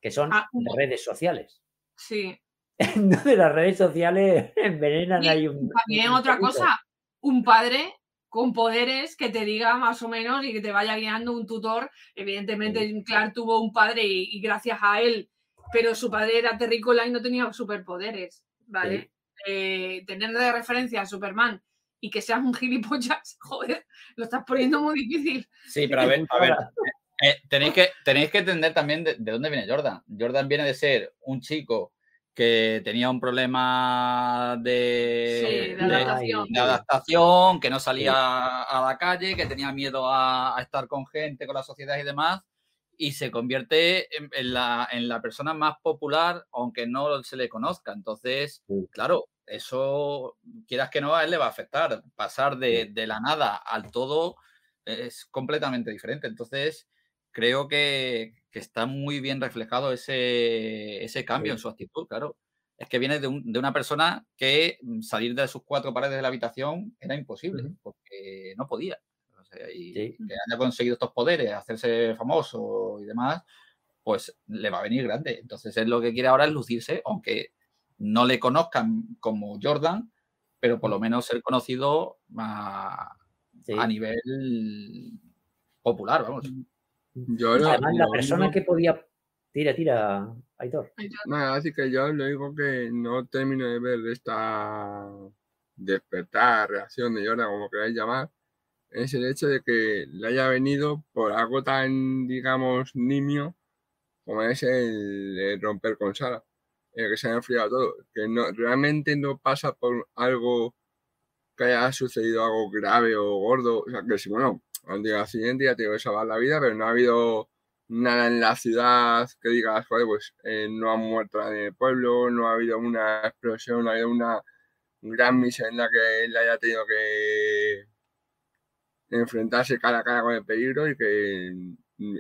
que son ah, redes sociales. Sí. <laughs> de las redes sociales <laughs> envenenan ahí un... También otra cosa, un padre con poderes que te diga más o menos y que te vaya guiando un tutor. Evidentemente, Clark tuvo un padre y, gracias a él, pero su padre era terrícola y no tenía superpoderes, ¿vale? Eh, tener de referencia a Superman y que seas un gilipollas, <laughs> joder, lo estás poniendo muy difícil. Sí, pero a ver, a ver. <laughs> Eh, eh, tenéis, que, tenéis que entender también de, dónde viene Jordan. Jordan viene de ser un chico que tenía un problema de, adaptación. que no salía a la calle, que tenía miedo a, estar con gente, con la sociedad y demás, y se convierte en, la, en, la, persona más popular, aunque no se le conozca. Entonces, claro, eso, quieras que no, a él le va a afectar. Pasar de, de la nada al todo es completamente diferente. Entonces, creo que, que está muy bien reflejado ese, ese cambio en su actitud, claro. Es que viene de, una persona que mm, salir de sus cuatro paredes de la habitación era imposible, porque no podía. y que haya conseguido estos poderes, hacerse famoso y demás, pues le va a venir grande. Entonces él lo que quiere ahora es lucirse, aunque no le conozcan como Jordan, pero por lo menos ser conocido a, a nivel popular, vamos. Además, la persona que podía. Tira, tira, Aitor. Nada, así que yo lo digo que no termino de ver esta despertar, reacción de Jordan, como queráis llamar, es el hecho de que le haya venido por algo tan, digamos, nimio como es el, romper con Sara, el que se ha enfriado todo, que no, realmente no pasa por algo que haya sucedido algo grave o gordo, o sea, que si, bueno, al día siguiente ya tengo que salvar la vida, pero no ha habido nada en la ciudad que digas, joder, pues eh, no ha muerto en el pueblo, no ha habido una explosión, no ha habido una gran misión en la que él haya tenido que enfrentarse cara a cara con el peligro y que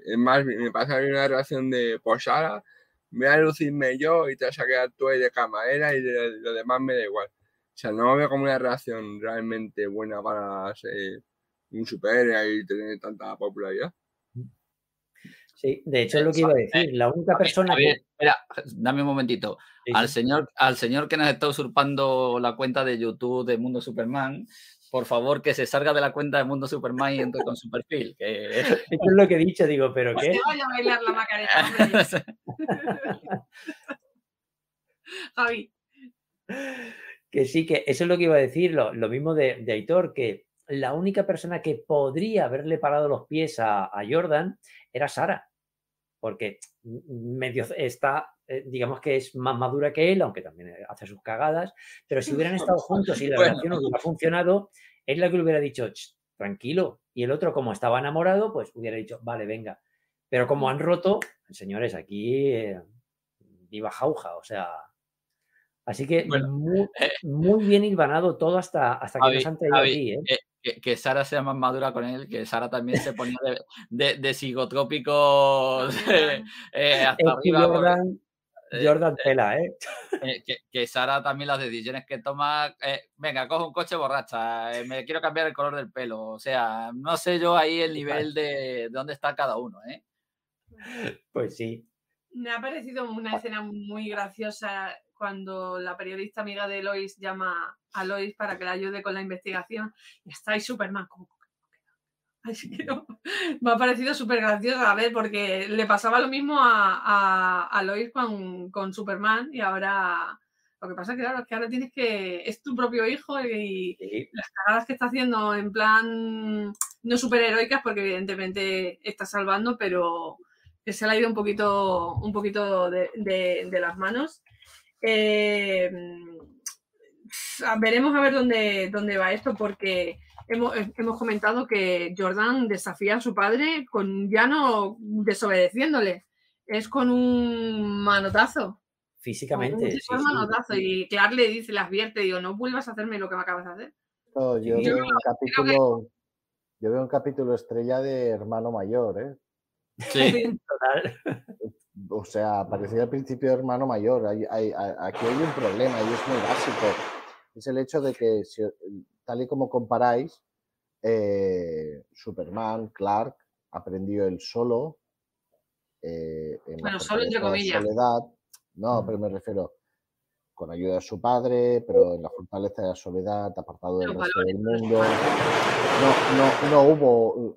es más, me pasa a una relación de posada, voy a lucirme yo y te vas a quedar tú ahí de camarera y lo demás me da igual. O sea, no veo como una relación realmente buena para ser un superhéroe y tener tanta popularidad. Sí, de hecho es lo que iba a decir. La única persona que. Espera, dame un momentito. Al, señor, al señor que nos está usurpando la cuenta de YouTube de Mundo Superman, por favor que se salga de la cuenta de Mundo Superman y entre con su perfil. Que... <laughs> Eso es lo que he dicho, digo, pero ¿qué? vaya a bailar la macarena. <laughs> Javi. Que sí, que eso es lo que iba a decir, lo, mismo de, de Aitor, que la única persona que podría haberle parado los pies a, Jordan era Sara, porque medio está, eh, digamos que es más madura que él, aunque también eh, hace sus cagadas, pero si hubieran estado juntos y la relación hubiera funcionado, es la que le hubiera dicho, tranquilo, y el otro como estaba enamorado, pues hubiera dicho, vale, venga. Pero como han roto, señores, aquí eh, viva jauja, o sea, Así que muy, muy, bien hilvanado todo hasta, hasta que nos han traído aquí. ¿eh? Que, Sara sea más madura con él, que Sara también se ponía de, de, psicotrópicos <laughs> eh, hasta arriba. Eh, Jordan Tela, ¿eh? eh, que, que Sara también las decisiones que toma. eh, venga, cojo un coche borracha, eh, me quiero cambiar el color del pelo. O sea, no sé yo ahí el nivel de, de dónde está cada uno, ¿eh? Pues sí. Me ha parecido una escena muy graciosa cuando la periodista amiga de Lois llama a Lois para que la ayude con la investigación y está ahí Superman como... Así que no, me ha parecido súper graciosa, a ver, porque le pasaba lo mismo a, a, a Lois con, con Superman y ahora... Lo que pasa es que, claro, es que ahora tienes que... Es tu propio hijo y las cagadas que está haciendo en plan no superheroicas porque evidentemente está salvando, pero que se le ha ido un poquito, un poquito de, de- de las manos. Eh, veremos a ver dónde, dónde va esto, porque hemos, hemos comentado que Jordan desafía a su padre con ya no desobedeciéndole, es con un manotazo. con Físicamente. un sí, sí. manotazo. Y Clark le dice, le advierte, digo, no vuelvas a hacerme lo que me acabas de hacer. Yo veo un capítulo, yo veo un capítulo estrella de hermano mayor, ¿eh? Sí. <laughs> Total. <laughs> O sea, parecía al principio de hermano mayor. Hay- hay- a- aquí hay un problema y es muy básico. Es el hecho de que, si- tal y como comparáis, eh, Superman, Clark, aprendió él solo. eh, en Bueno, solo entre comillas. Soledad. No, Mm. pero me refiero con ayuda de su padre, pero en la fortaleza de la soledad, apartado del resto del mundo. No, no, no hubo,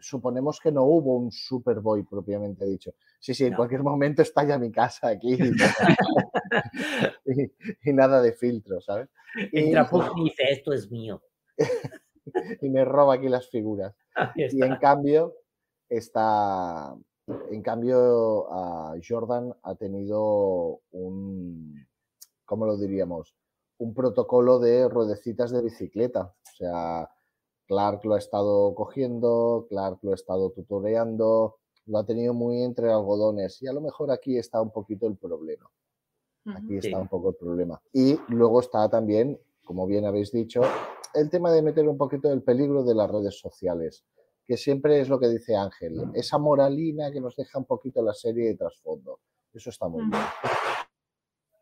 suponemos que no hubo un Superboy propiamente dicho. Sí, sí, en No. cualquier momento estalla mi casa aquí. <laughs> y, y nada de filtro, ¿sabes? Y, Entra Puck y dice, esto es mío. <laughs> y me roba aquí las figuras. <laughs> Y en cambio, está. En cambio, a Jordan ha tenido un. ¿Cómo lo diríamos? Un protocolo de ruedecitas de bicicleta. O sea, Clark lo ha estado cogiendo, Clark lo ha estado tutoreando, lo ha tenido muy entre algodones. Y a lo mejor aquí está un poquito el problema. Aquí está Sí. un poco el problema. Y luego está también, como bien habéis dicho, el tema de meter un poquito el peligro de las redes sociales, que siempre es lo que dice Ángel, esa moralina que nos deja un poquito la serie de trasfondo. Eso está muy bien.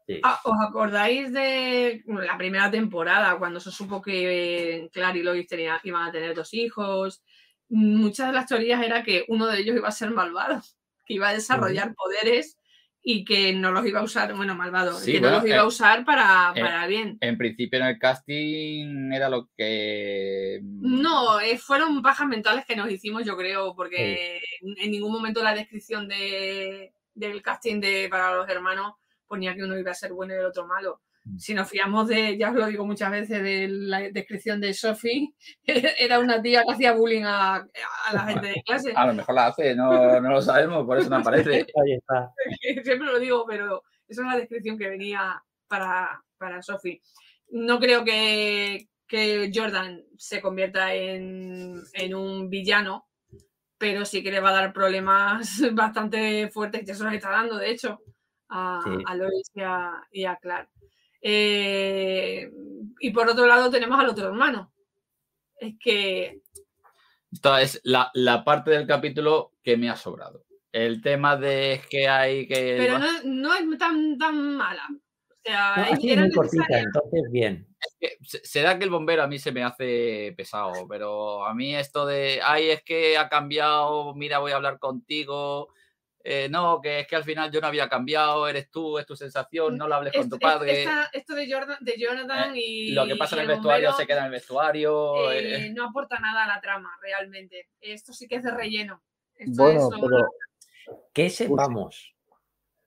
Sí. Ah, ¿Os acordáis de la primera temporada, cuando se supo que Clary y Lois tenía- iban a tener dos hijos? Muchas de las teorías era que uno de ellos iba a ser malvado, que iba a desarrollar poderes y que no los iba a usar, bueno, malvado, Sí, que bueno, no los iba eh, a usar para, eh, para bien. En principio en el casting era lo que... No, eh, fueron pajas mentales que nos hicimos, yo creo, porque en ningún momento la descripción de, del casting de para los hermanos ponía que uno iba a ser bueno y el otro malo. Mm. Si nos fiamos de, ya os lo digo muchas veces, de la descripción de Sophie, <laughs> era una tía que hacía bullying a, a la gente de clase. <laughs> A lo mejor la hace, no, no lo sabemos, por eso no aparece. <laughs> Ahí está. Siempre lo digo, pero esa es la descripción que venía para, para Sophie. No creo que, que Jordan se convierta en, en un villano, pero sí que le va a dar problemas bastante fuertes, ya se los está dando, de hecho, a, Sí. a Lois y a, y a Clark. Eh, y por otro lado tenemos al otro hermano. Es que Esta es la, la parte del capítulo que me ha sobrado. El tema de que hay que... pero no, no es tan, tan mala. O sea, No, es- así era muy cortita, entonces bien. que se- será que el bombero a mí se me hace pesado, pero a mí esto de, ay, es que ha cambiado, mira, voy a hablar contigo. Eh, no, que es que al final yo no había cambiado, eres tú, es tu sensación, no lo hables con tu es- padre. esta- esto de, Jordan, de Jonathan y. Lo que pasa en el vestuario bombero, se queda en el vestuario. eh, eh, no aporta nada a la trama, realmente. Esto sí que es de relleno. Esto Bueno, es pero Que sepamos.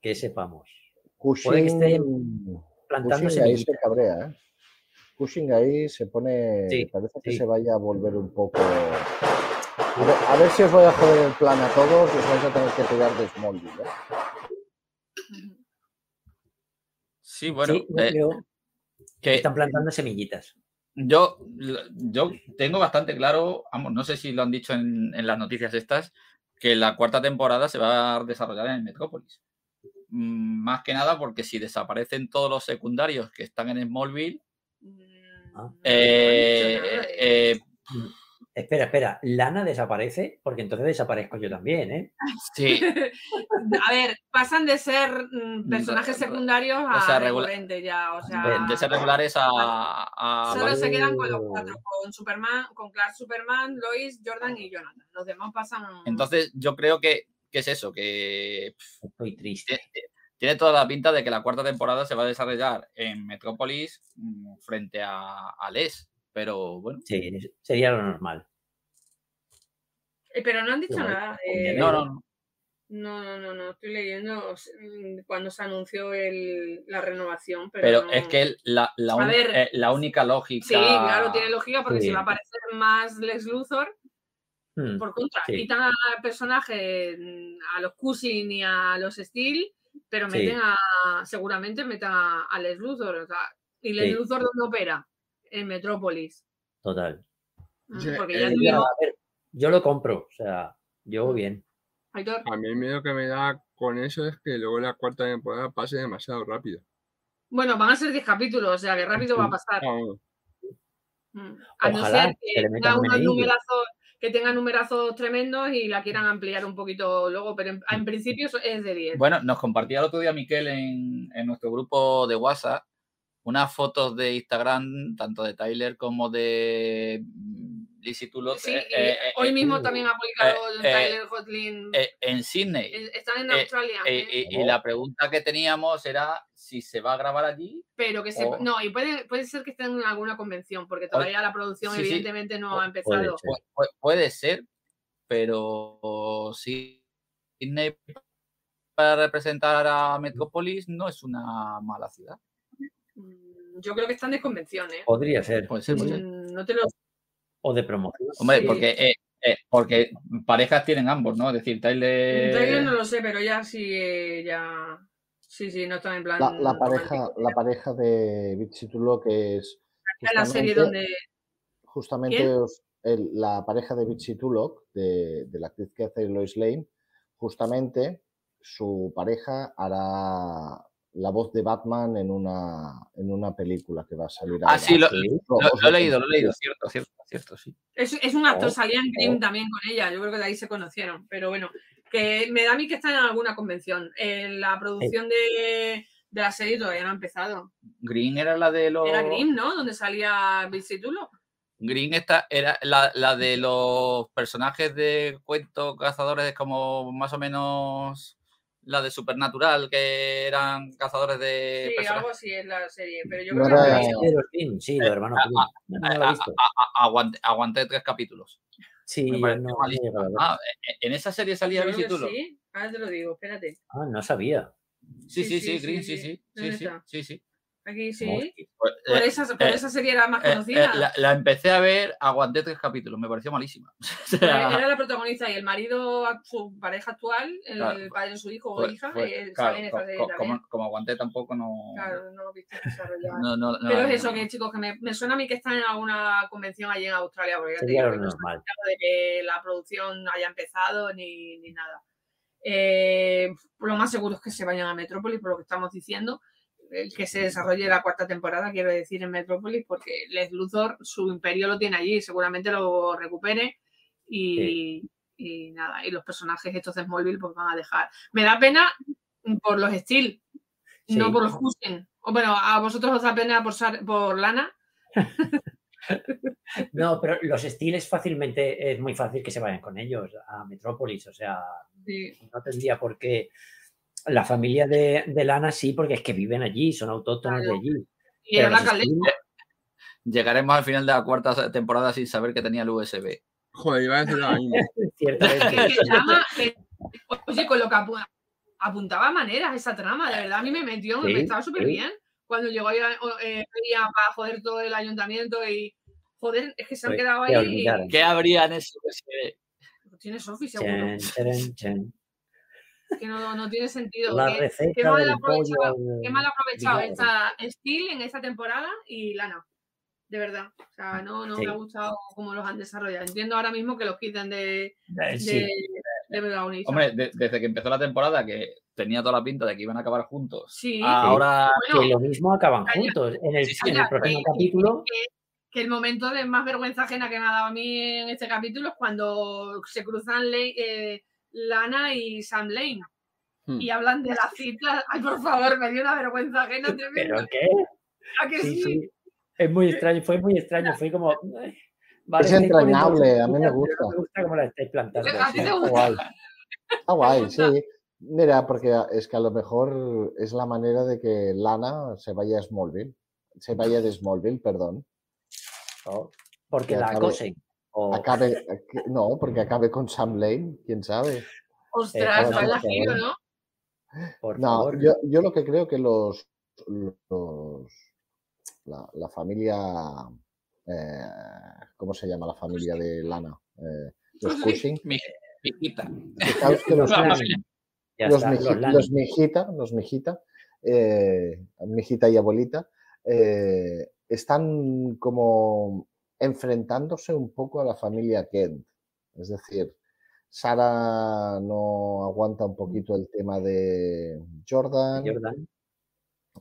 Que sepamos. Cushing, Puede que esté Plantando ahí se cabrea, ¿eh? Cushing ahí se pone, Sí, parece que sí. se vaya a volver un poco... A ver, si os voy a joder el plan a todos y os vais a tener que pegar de Smallville, ¿eh? Sí, bueno, Sí, yo eh, creo que están plantando semillitas. yo, yo tengo bastante claro, vamos, no sé si lo han dicho en, en las noticias estas, que la cuarta temporada se va a desarrollar en Metrópolis. Mm, Más que nada porque si desaparecen todos los secundarios que están en Smallville, Mm, Ah. no eh, Espera, espera, Lana desaparece porque entonces desaparezco yo también, ¿eh? Sí, <laughs> A ver, pasan de ser mm, personajes secundarios a sea, regula- recurrentes ya, o sea, de, ser regulares a. a- solo se quedan con los cuatro, con Superman, con Clark Superman, Lois, Jordan y Jonathan. Los demás pasan. Entonces, yo creo que, que es eso, que Estoy triste. tiene, tiene toda la pinta de que la cuarta temporada se va a desarrollar en Metrópolis mm, frente a, a Les. Pero bueno, Sí, sería lo normal. Eh, pero no han dicho nada. eh, no, no, no. No, no, no, no, estoy leyendo mm, cuando se anunció el- la renovación, pero, Pero no- es que la, la, ver. eh, la única lógica. Sí, claro, tiene lógica porque si Sí. va a aparecer más Lex Luthor, Hmm, por contra, sí. quitan al personaje, mm, a los Cushing y a los Steel, pero Sí. meten a, seguramente meten a, a Lex Luthor. o sea, ¿Y Lex Sí. Luthor dónde opera? En Metrópolis. Total. Mm, Sí, Porque eh, ya a ver, yo lo compro, o sea, Mm. yo bien. Aitor, A mí el miedo que me da con eso es que luego la cuarta temporada pase demasiado rápido. Bueno, van a ser 10 capítulos, o sea que rápido va a pasar. Ah, bueno. Mm. A no Ojalá ser que que tenga unos numerazos, que tengan numerazos tremendos y la quieran ampliar un poquito luego, pero en, en principio es de 10. Bueno, nos compartía el otro día Miquel en, en nuestro grupo de WhatsApp unas fotos de Instagram, tanto de Tyler como de mm, Lizzie Tulloch, Sí, eh, eh, hoy eh, mismo también ha publicado eh, Tyler Hotlin. eh, en Sydney. Están en Australia, Eh, ¿eh? y, y la pregunta que teníamos era si se va a grabar allí. pero que se, o- no, y puede, puede ser que estén en alguna convención, porque todavía la producción sí, sí. evidentemente no ha puede empezado. ser. Pu- pu- puede ser, pero si Sydney para representar a Metrópolis no es una mala ciudad. Mm, Yo creo que están de convención, ¿eh? Podría ser. Puede ser, puede ser. Mm, No te lo O de promoción. Hombre, Sí. porque, eh, eh, porque parejas tienen ambos, ¿no? Es decir, Tyler. Tyler no lo sé, pero ya sí, eh, ya. Sí, sí, no están en plan. La, la pareja, romántico. la pareja de Bichitulo que es la serie justamente- donde. justamente ¿Quién? os- el- la pareja de Bichi Tulloch, de, de la actriz que hace Lois Lane, justamente su pareja hará la voz de Batman en una, en una película que va a salir Ah, ahora. sí, lo, Sí. lo- lo he leído, lo he leído, cierto, cierto, cierto, sí. Es, es un actor, Oh, salía en Grimm oh. también con ella. Yo creo que de ahí se conocieron. Pero bueno, que me da a mí que están en alguna convención. Eh, la producción de, de la serie todavía no ha empezado. Green era la de los. Era Grimm, ¿no? Donde salía Bill Situlo. Green esta era la, la de los personajes de cuentos cazadores, como más o menos la de Supernatural, que eran cazadores de Sí, algo así es la serie. Pero yo No creo que Sí, los Grimm, sí, los hermanos aguanté, aguanté tres capítulos. Sí, me no. Ah, e- en esa serie salía Visitulo. sí. Ahora te lo digo, espérate. Ah, no sabía. Sí, Sí, sí, sí, sí, Green, sí, sí, sí. sí, sí, Aquí sí. Hostia. Pues, Por, eh, esa, por eh, esa serie era más eh, eh, conocida. la, la empecé a ver, aguanté tres capítulos, me pareció malísima. <laughs> O Pues sea, Era la protagonista y el marido, su pareja actual, el Claro. padre de su hijo o pues- hija, pues, eh, claro, sale en esta co- serie como, como aguanté tampoco no. Claro, no lo viste desarrollado. no, no- no Pero es eso, no. que chicos, que me, me suena a mí que están en alguna convención allí en Australia, porque ya te digo no de que la producción haya empezado ni, ni nada. Eh, lo más seguro es que se vayan a Metrópolis, por lo que estamos diciendo. El que se desarrolle la cuarta temporada, quiero decir, en Metrópolis, porque Les Luthor, su imperio lo tiene allí, seguramente lo recupere y, y nada, y los personajes estos de Smallville pues van a dejar. Me da pena por los Steel, no por los Hussein. O bueno, a vosotros os da pena por, por Lana. <laughs> No, pero los estiles fácilmente es muy fácil que se vayan con ellos a Metrópolis. O sea, Sí. no tendría por qué. La familia de, de Lana sí, porque es que viven allí, son autóctonos Claro. de allí. Y era la Llegaremos al final de la cuarta temporada sin saber que tenía el USB. Joder, iba a decir <laughs> que- oye, con lo que apu- apuntaba maneras esa trama, de verdad a mí me metió, Sí, me estaba súper sí. bien. Cuando llegó eh, veía para joder todo el ayuntamiento y joder, es que se han Pues, quedado que ahí. ¿Qué habría en ese USB? Tiene Sofi, seguro. Chan, charan, chan. Que no, no tiene sentido. La que- receta qué mal del aprovechado, pollo. Qué mal aprovechado está Steel en esta temporada y Lana. De verdad. O sea, no, no Sí. me ha gustado cómo los han desarrollado. Entiendo ahora mismo que los quiten de, Eh, de, sí, de protagonista. Hombre, de- desde que empezó la temporada, que tenía toda la pinta de que iban a acabar juntos. Sí. Ahora, Bueno, que lo mismo acaban juntos. En el, Sí, sí, en el Calla, próximo que- capítulo, que- que el momento de más vergüenza ajena que me ha dado a mí en este capítulo es cuando se cruzan eh, Lana y Sam Lane Hmm. y hablan de la cita. Ay, por favor, me dio una vergüenza ajena ¿Pero tremenda. qué? ¿A que Sí, sí? sí. Es muy extraño, fue muy extraño. Fue como. vale, Es entrañable, a mí me pero gusta. Me gusta cómo la estáis plantando. ¿A ti te Está gusta? guay. Está guay, <laughs> sí. Mira, porque es que a lo mejor es la manera de que Lana se vaya a Smallville. Se vaya de Smallville, perdón. ¿no? Porque Que la acosen. O- Acabe, no, porque acabe con Sam Lane, quién sabe. Ostras, por vaya favor. giro, ¿no? por No, favor. yo, yo lo que creo que los, los la, la familia, eh, ¿cómo se llama la familia de Lana? Eh, los Cushing. Mi, mijita. Que <laughs> los, Los está, miji- los mijita, los mijita, eh, mijita y abuelita, eh, están como enfrentándose un poco a la familia Kent. Es decir, Sara no aguanta un poquito el tema de Jordan, Jordan.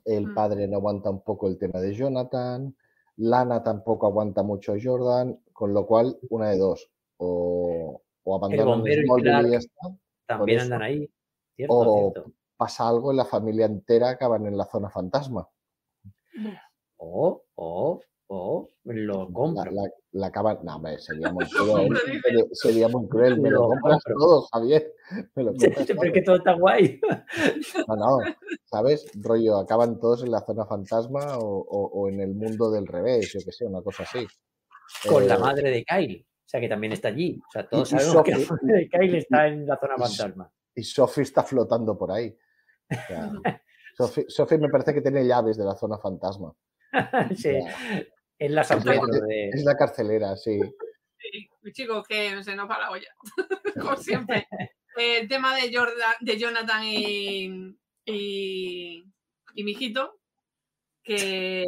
el Mm. padre no aguanta un poco el tema de Jonathan, Lana tampoco aguanta mucho a Jordan, con lo cual una de dos, o, o abandonan bombero y Smallville y ya está, También eso. andan ahí. Cierto, o cierto. pasa algo y la familia entera acaban en la zona fantasma. O, o, o lo compro. la- la. No, hombre, sería muy <laughs> cruel. sería- muy. Me lo Lo compras compro. todo, Javier. <laughs> Me lo compras Pero es que todo está guay. No, no. ¿Sabes? Rollo, acaban todos en la zona fantasma o, o- o en el mundo del revés, yo que sé, una cosa así. Con la Eh, madre de Kyle. O sea, que también está allí. O sea, todos y sabemos que la madre de Kyle está en la zona y- fantasma. Y Sophie está flotando por ahí. O sea, <laughs> Sophie, Sophie me parece que tiene llaves de la zona fantasma. Sí, es la San es la- Pedro de... Es la carcelera, sí. Sí, chicos, que se nos va la olla. <laughs> Como siempre. El tema de, Jordan, de Jonathan y, y, y Mijito, que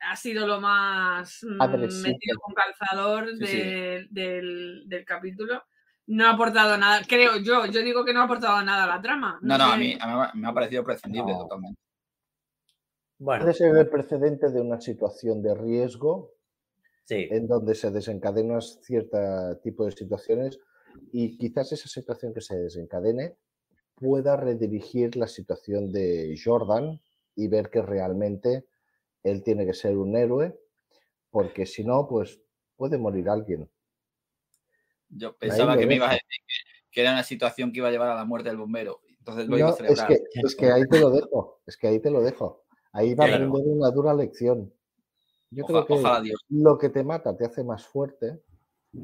ha sido lo más mm, metido con calzador Sí, sí. de- Del, del capítulo. No ha aportado nada, creo yo. Yo digo que no ha aportado nada a la trama. No, no, a mí, a mí me ha parecido prescindible No. totalmente. Bueno, Puede ser el precedente de una situación de riesgo sí. en donde se desencadena cierto tipo de situaciones y quizás esa situación que se desencadene pueda redirigir la situación de Jordan y ver que realmente él tiene que ser un héroe, porque si no, pues puede morir alguien. Yo pensaba que me ibas a decir que, era una situación que iba a llevar a la muerte del bombero. Entonces lo iba a es, celebrar. que, es que ahí te lo dejo, es que ahí te lo dejo. Ahí va a Claro. aprender una dura lección. Yo creo que ojalá lo que te mata te hace más fuerte.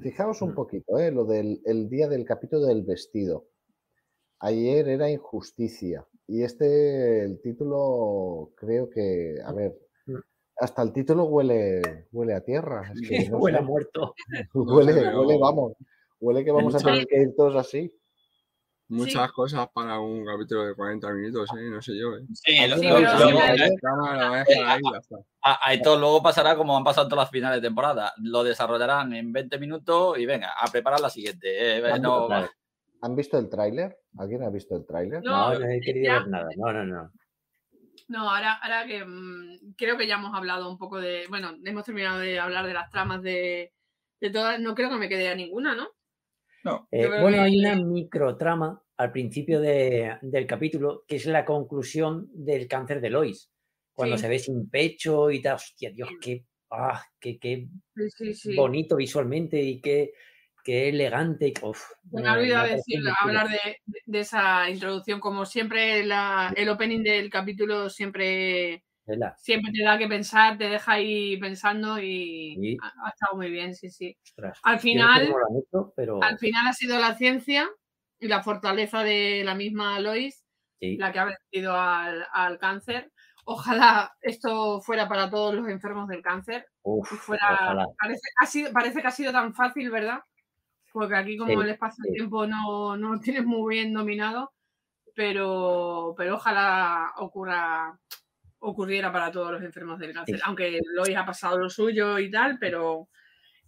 Fijaos un Mm. poquito, ¿eh? lo del el día del capítulo del vestido. Ayer era injusticia y este, el título, creo que, a ver, Mm. hasta el título huele, huele a tierra. Es que <laughs> no Huele a muerto. <laughs> huele, huele, vamos, huele que vamos a tener que ir todos así. Muchas cosas para un capítulo de 40 minutos, ¿eh? No sé yo, ¿eh? Sí, lo- Sí, lo- pero luego- trama a a- esto luego pasará como han pasado todas las finales de temporada. Lo desarrollarán en 20 minutos y venga, a preparar la siguiente. Eh, Vamos, no- Claro. ¿Han visto el tráiler? ¿Alguien ha visto el tráiler? No, No, no he querido ya- ver nada. No, no, no. No, ahora, ahora que mm, creo que ya hemos hablado un poco de. Bueno, hemos terminado de hablar de las tramas de, de todas. No creo que me quede a ninguna, ¿no? no. Eh, bueno, que- hay una microtrama al principio de- del capítulo que es la conclusión del cáncer de Lois. Cuando Sí. se ve sin pecho y tal. Hostia, Dios, qué, ah, qué, qué Sí, sí. bonito visualmente y qué, qué elegante. Uf, Me me- olvidado decir, hablar de, de- esa introducción. Como siempre, la- el opening del capítulo siempre, siempre te da que pensar, te deja ahí pensando y Sí. ha, ha estado muy bien, sí, sí. ostras. Al no final, hecho, pero al final ha sido la ciencia y la fortaleza de la misma Lois sí. la que ha vencido al, al cáncer. Ojalá esto fuera para todos los enfermos del cáncer. Uf, fuera, parece, ha sido, parece que ha sido tan fácil, ¿verdad? Porque aquí como Sí, el espacio-tiempo no, no lo tienes muy bien dominado, pero, pero ojalá ocurra ocurriera para todos los enfermos del cáncer. Aunque Lois ha pasado lo suyo y tal, pero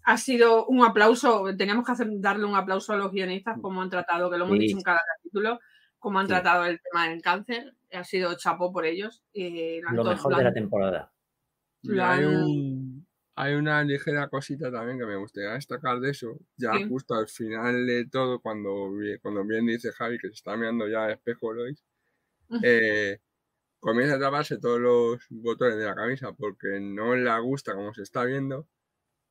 ha sido un aplauso. Teníamos que hacer, darle un aplauso a los guionistas, como han tratado, que lo hemos Sí. dicho en cada capítulo, como han Sí. tratado el tema del cáncer. Ha sido chapó por ellos. y lo mejor de la temporada. hay han- un, hay una ligera cosita también que me gustaría destacar de eso, ya Sí. justo al final de todo, cuando, cuando bien dice Javi que se está mirando ya al espejo Lois, Mm. eh, comienza a taparse todos los botones de la camisa porque no le gusta como se está viendo,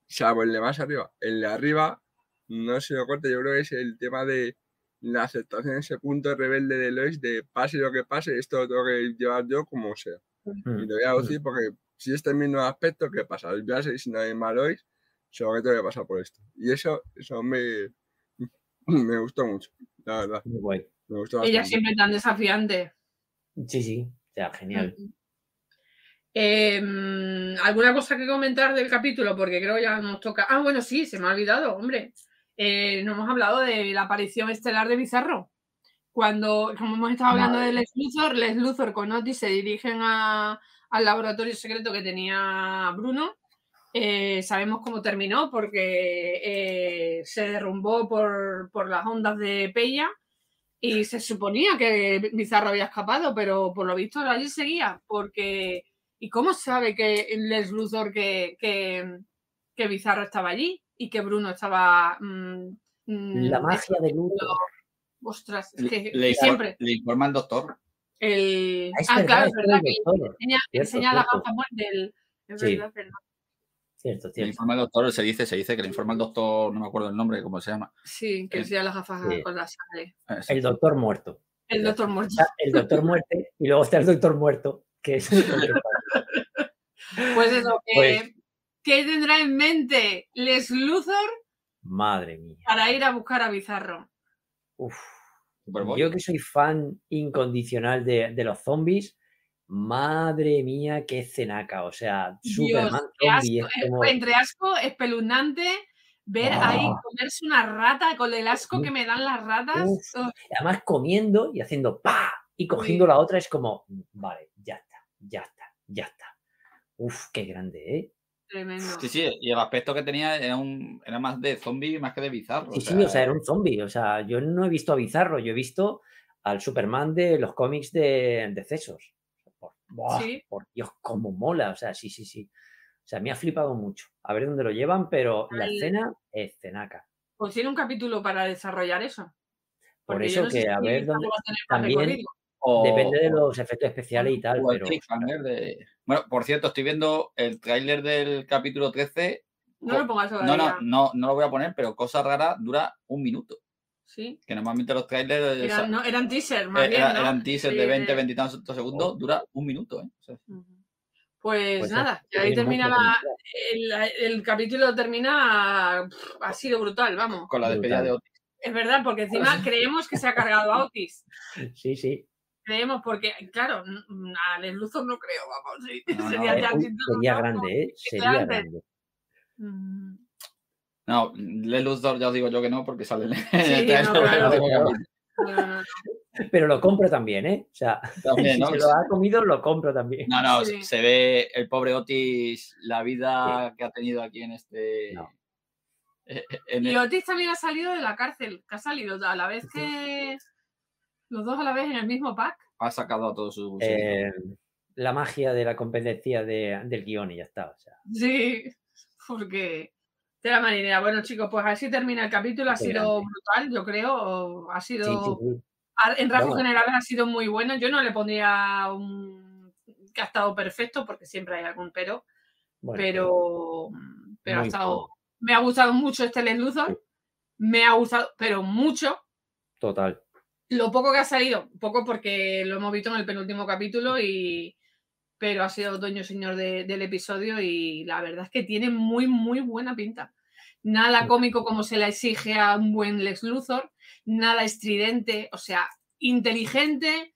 salvo el de más arriba. El de arriba, no se lo corte, yo creo que es el tema de la aceptación, ese punto rebelde de Lois, de pase lo que pase, esto lo tengo que llevar yo como sea. Mm. Y te voy a decir porque si este es mi nuevo aspecto, ¿qué pasa? Ya sé si no hay malois, solo que tengo que pasar por esto. Y eso, eso me, <laughs> me gustó mucho, la verdad. Muy guay. Me gustó Ella siempre tan desafiante. Sí, sí, o sea, genial. Mm. Em, ¿Alguna cosa que comentar del capítulo? Porque creo ya nos toca. Ah, bueno, sí, se me ha olvidado, hombre. Eh, no hemos hablado de la aparición estelar de Bizarro. Cuando, como hemos estado hablando Madre de Les Luthor, Les Luthor con Otis se dirigen a- al laboratorio secreto que tenía Bruno. Eh, sabemos cómo terminó porque eh, se derrumbó por, por las ondas de Pella y se suponía que Bizarro había escapado, pero por lo visto allí seguía. Porque, ¿y cómo sabe que Les Luthor que, que, que Bizarro estaba allí y que Bruno estaba. mm, mm, La magia de Luthor. Ostras, es que Le, siempre. le informa el doctor. El... Ah, es ah, verdad, claro, es verdad que enseña, Cierto, enseña la cierto. gafa muerte del. Es Sí. verdad, verdad. Cierto, Le cierto. informa el doctor, se dice, se dice que le informa el doctor, no me acuerdo el nombre, cómo se llama. Sí, que enseña las gafas Sí. con la sangre. Sí. El doctor muerto. El doctor muerto. El doctor muerte y luego está el doctor muerto, que es el doctor <laughs> Pues eso, que, Pues- ¿qué tendrá en mente Les Luthor Madre mía. para ir a buscar a Bizarro? Uf. Yo que soy fan incondicional de, de los zombies, madre mía, qué cenaca. O sea, Dios, Superman qué zombie asco, es eh, como. Entre asco, espeluznante, ver ahí Ah. comerse una rata con el asco que me dan las ratas. Uf. Oh, Además, comiendo y haciendo pa y cogiendo la otra es como, vale, ya está, ya está, ya está. Uf, qué grande, ¿eh? tremendo. Sí, sí, y el aspecto que tenía era, un, era más de zombie más que de bizarro. Sí, sí, o sea, era un zombie. O sea, yo no he visto a Bizarro, yo he visto al Superman de los cómics de, de Cesos. Por, ¡buah! Sí. por Dios, cómo mola. O sea, sí, sí, sí. O sea, me ha flipado mucho. A ver dónde lo llevan, pero la escena es cenaca. Pues tiene un capítulo para desarrollar eso. Por eso no que a ver dónde. también recorrido. O- Depende de los efectos especiales y tal, pero. de- Bueno, por cierto, estoy viendo el tráiler del capítulo 13. No lo pongas No, no, no, no lo voy a poner, pero cosa rara dura un minuto. Sí. Que normalmente los trailers Eran, no, eran teaser, más eh, bien, eran teasers Sí, de 20, de- 20 y tantos segundos, dura un minuto. ¿eh? O sea, Ujú. Pues, Pues nada, es- ahí termina la, el, el capítulo termina pff, ha sido brutal, vamos. con la despedida de. Otis. Es verdad, porque encima <laughs> creemos que se ha cargado a Otis. Sí, sí. Creemos, porque, claro, n- a Les Luthor no creo, vamos. Sí. No, no, Sería eh, duda, sería ¿no? grande, ¿eh? Sería grande. Mm, No, Les Luthor ya os digo yo que no, porque sale Sí, <laughs> no, claro. Pero lo compro también, ¿eh? O sea, <laughs> También, si ¿no? se lo ha comido, lo compro también. No, no, Sí. se ve el pobre Otis, la vida que ha tenido aquí en este. No. eh, Y Otis también ha salido de la cárcel, que ha salido a la vez que. Los dos a la vez en el mismo pack. ha sacado a todos sus. Eh, la magia de la competencia de- del guion y ya está. O sea, Sí, <laughs> porque de la marinera. Bueno, chicos, pues así termina el capítulo. Ha sido brutal, yo creo. Ha sido, sí, sí. a- en rasgos generales, ha sido muy bueno. Yo no le pondría un que ha estado perfecto, porque siempre hay algún pero, Bueno, pero, pero ha estado. Me ha gustado mucho este Les Luthor. Me ha gustado, pero mucho. Total. Lo poco que ha salido, poco porque lo hemos visto en el penúltimo capítulo y pero ha sido dueño señor de- del episodio y la verdad es que tiene muy muy buena pinta. Nada cómico como se le exige a un buen Lex Luthor, nada estridente, o sea, inteligente,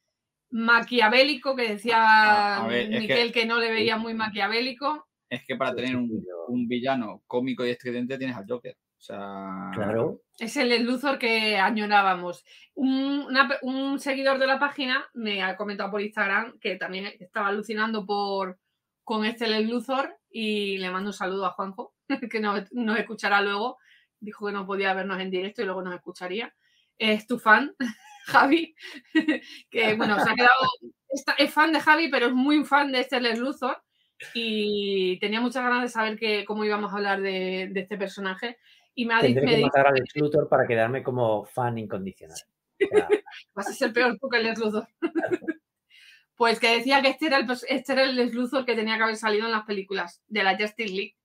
maquiavélico, que decía A- a ver, es que- Miquel que, no le veía muy maquiavélico. Es que para tener un, un villano cómico y estridente tienes al Joker. O sea. Claro. Es el Luthor que añorábamos. Un, una pe- un seguidor de la página me ha comentado por Instagram que también estaba alucinando por con este Lex Luthor y le mando un saludo a Juanjo, <laughs> que nos, nos escuchará luego. Dijo que no podía vernos en directo y luego nos escucharía. Es tu fan, <laughs> Javi, <laughs> que bueno, se ha quedado. está- es fan de Javi, pero es muy fan de este Lex Luthor. y tenía muchas ganas de saber que, cómo íbamos a hablar de, de este personaje. Y me ha Tendré me que matar al Lex <laughs> Luthor para quedarme como fan incondicional. O sea, <laughs> Vas a ser peor tú que el Lex Luthor. <laughs> pues que decía que este era, el, este era el Lex Luthor que tenía que haber salido en las películas de la Justice League.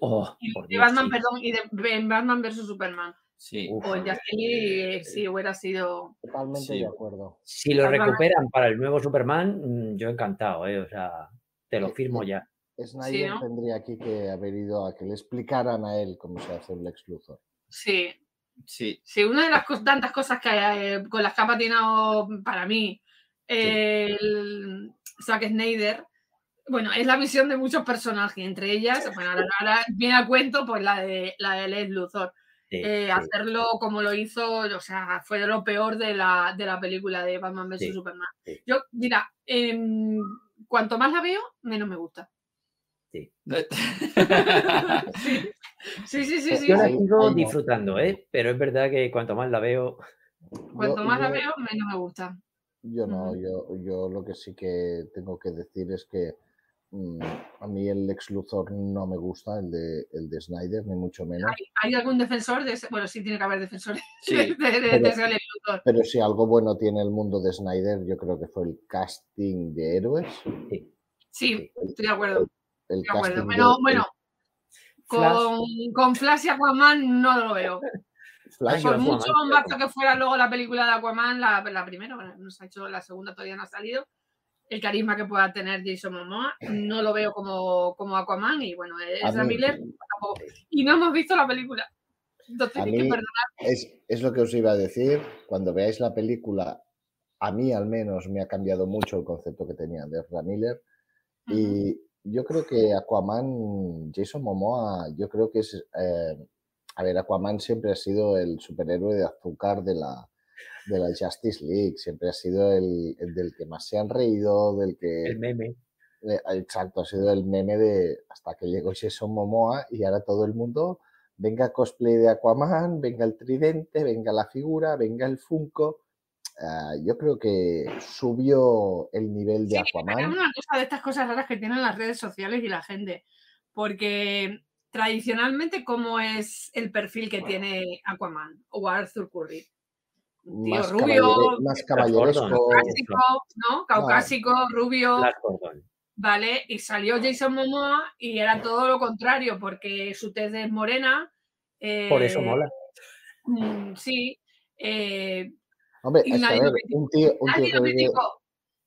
oh, Y de Dios, Batman, sí. perdón, y de Batman vs Superman. Sí. Uf. O en Justice League, eh, si hubiera sido. Totalmente Sí. de acuerdo. Si lo Batman- recuperan para el nuevo Superman, mm, yo encantado, ¿eh? O sea, te lo firmo ya. Snyder ¿no? tendría aquí que haber ido a que le explicaran a él cómo se hace un Lex Luthor. Sí, Sí. Sí, una de las tantas cosas que eh, con las que ha patinado para mí el Zack Snyder, bueno, es la visión de muchos personajes, entre ellas, bueno, ahora, ahora viene a cuento, pues la de la de Lex Luthor. Sí, Eh, sí. Hacerlo como lo hizo, o sea, fue de lo peor de la, de la película de Batman vs Sí, Superman. sí. Yo, mira, em, cuanto más la veo, menos me gusta. <laughs> Sí, sí, sí, sí. Yo la sigo disfrutando, ¿eh? Pero es verdad que cuanto más la veo, Cuanto Yo- más la veo, menos me gusta. Yo no, yo, yo lo que sí que tengo que decir es que mm, a mí el Lex Luthor no me gusta, el de, el de Snyder, ni mucho menos. ¿Hay, hay algún defensor de ese? Bueno, sí tiene que haber defensores <laughs> Sí. de, de, Pero- de ese Lex Luthor. Pero si algo bueno tiene el mundo de Snyder, yo creo que fue el casting de héroes. Sí, estoy de acuerdo. El De acuerdo. casting Pero de- bueno, con, con Flash y Aquaman no lo veo. <laughs> Flash, Por Aquaman, mucho bombazo que fuera luego la película de Aquaman, la, la primera, bueno, no se ha hecho, la segunda todavía no ha salido. El carisma que pueda tener Jason Momoa, no lo veo como, como Aquaman. Y bueno, mí- Miller tampoco. Y no hemos visto la película. Entonces, A hay que es, es lo que os iba a decir. Cuando veáis la película, a mí al menos me ha cambiado mucho el concepto que tenía de Ezra Miller. Yo creo que Aquaman, Jason Momoa, yo creo que es... eh, a ver, Aquaman siempre ha sido el superhéroe de azúcar de la, de la Justice League, siempre ha sido el, el del que más se han reído, del que... el meme. Eh, Exacto, ha sido el meme de hasta que llegó Jason Momoa y ahora todo el mundo, venga cosplay de Aquaman, venga el tridente, venga la figura, venga el Funko. Ah, yo creo que subió el nivel de Sí, pero es Aquaman. una cosa de estas cosas raras que tienen las redes sociales y la gente. Porque tradicionalmente, ¿cómo es el perfil que tiene Aquaman o Arthur Curry? Un tío Más, rubio, caballere- más caballeresco. caucásico, ¿no? Caucásico, rubio, Flash Gordon. ¿vale? Y salió Jason Momoa y era todo lo contrario, porque su tez es morena. Por eso eh, mola. mm, Sí. eh, Hombre, y es que a nadie ver, lo criticó. un tío, un tío nadie que lo vive, criticó.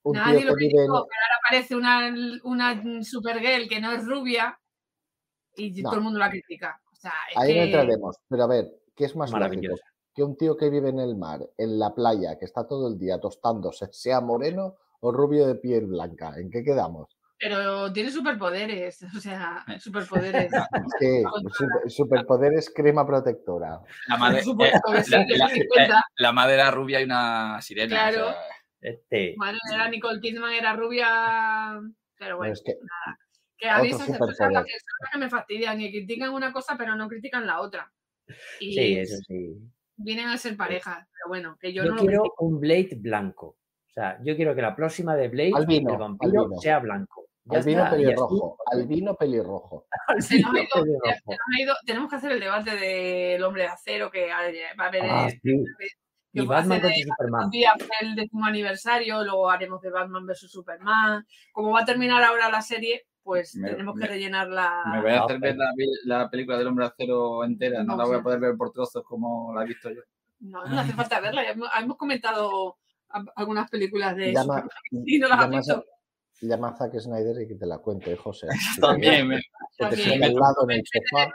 un Nadie tío lo que vive en- criticó, pero ahora aparece una, una Supergirl que no es rubia y No. todo el mundo la critica. O sea, es Ahí no que- entraremos, pero a ver, ¿qué es más lógico? Que un tío que vive en el mar, en la playa, que está todo el día tostándose, sea moreno o rubio de piel blanca. ¿En qué quedamos? Pero tiene superpoderes, o sea, superpoderes. <laughs> Es que super- superpoderes crema protectora. La, que eh, sí, la- eh, la madera rubia y una sirena. o Claro. sea, Este, Bueno, era Nicole Kidman, era rubia, pero No, bueno, es que que a mí esas cosas las que me fastidian y critican una cosa pero no critican la otra. Y sí, eso sí. vienen a ser parejas, pero bueno, que yo, Yo, no lo quiero un Blade blanco. O sea, yo quiero que la próxima de Blade, Albino, el vampiro, albino. sea blanco. Albino está, pelirrojo, albino pelirrojo. Se nos ha albino ido- pelirrojo. se nos ha ido- tenemos que hacer el debate del hombre de acero que va a haber Ah, eh, sí. que Y Batman contra Superman. un día fue el décimo aniversario, luego haremos de Batman vs Superman. Como va a terminar ahora la serie, pues Me- tenemos que me- rellenar la. Me voy a Ah, hacer ver la, la película del hombre de acero entera, no, No, la voy a poder ver por trozos como la he visto yo. No, no hace falta verla. hemos, hemos comentado a- algunas películas de Llama, Superman <laughs> y no las has llama, a, visto. Llama a Zack Snyder y que te la cuente, José. <laughs> También, me- También.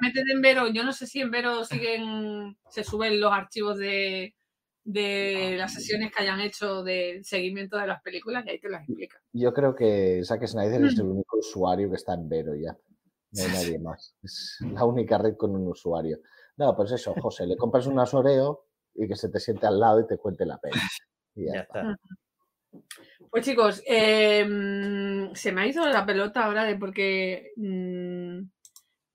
Métete en Vero. Yo no sé si en Vero siguen, se suben los archivos de, de las sesiones que hayan hecho de seguimiento de las películas y ahí te las explican. Yo creo que Zack Snyder es Mm. el único usuario que está en Vero ya. No hay nadie más. Es la única red con un usuario. No, pues eso, José, le compras un Oreo y que se te siente al lado y te cuente la pena. <laughs> Y ya Ya está. está. Pues chicos, eh, mm, se me ha ido la pelota ahora de por qué, mm,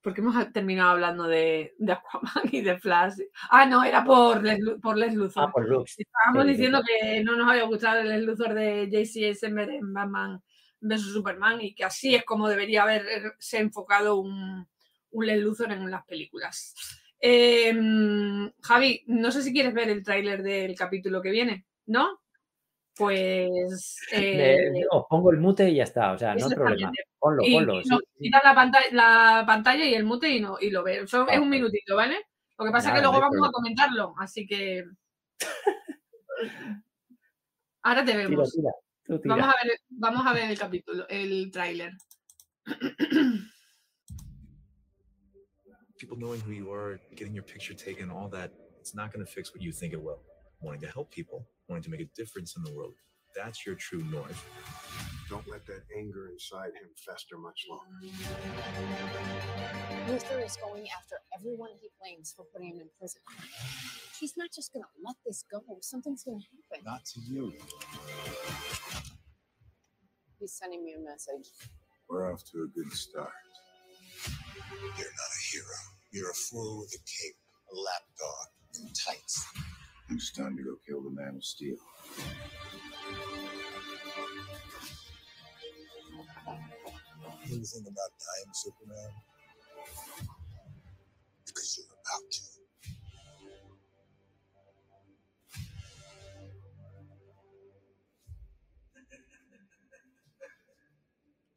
porque hemos terminado hablando de, de Aquaman y de Flash. Ah, no, era por Les, por Les Luthor. Ah, por Lux. Estábamos sí, sí, diciendo que no nos había gustado el Les Luthor de JC Eisenberg en Batman vs Superman y que así es como debería haberse enfocado un, un Lex Luthor en las películas. Em, Javi, no sé si quieres ver el tráiler del capítulo que viene, ¿no? Pues. <laughs> Eh, os pongo el mute y ya está, o sea, no hay problema. Ponlo, ponlo. quitas la, pantalla, la pantalla y el mute y, no, y lo veo. es un minutito, ¿vale? Lo que pasa es que luego vamos a comentarlo, así que. Ahora te vemos. Vamos, a ver, vamos a ver el capítulo, el tráiler. People knowing who you are, getting your picture taken, all that, it's not going to fix what you think it will. Wanting to help people, wanting to make a difference in the world. That's your true north. Don't let that anger inside him fester much longer. Luther is going after everyone he blames for putting him in prison. He's not just going to let this go. Something's going to happen. Not to you. He's sending me a message. We're off to a good start. You're not a hero. You're a fool with a cape, a lapdog, and tights. It's time to go kill the man of steel. Anything about dying, Superman? Because you're about to.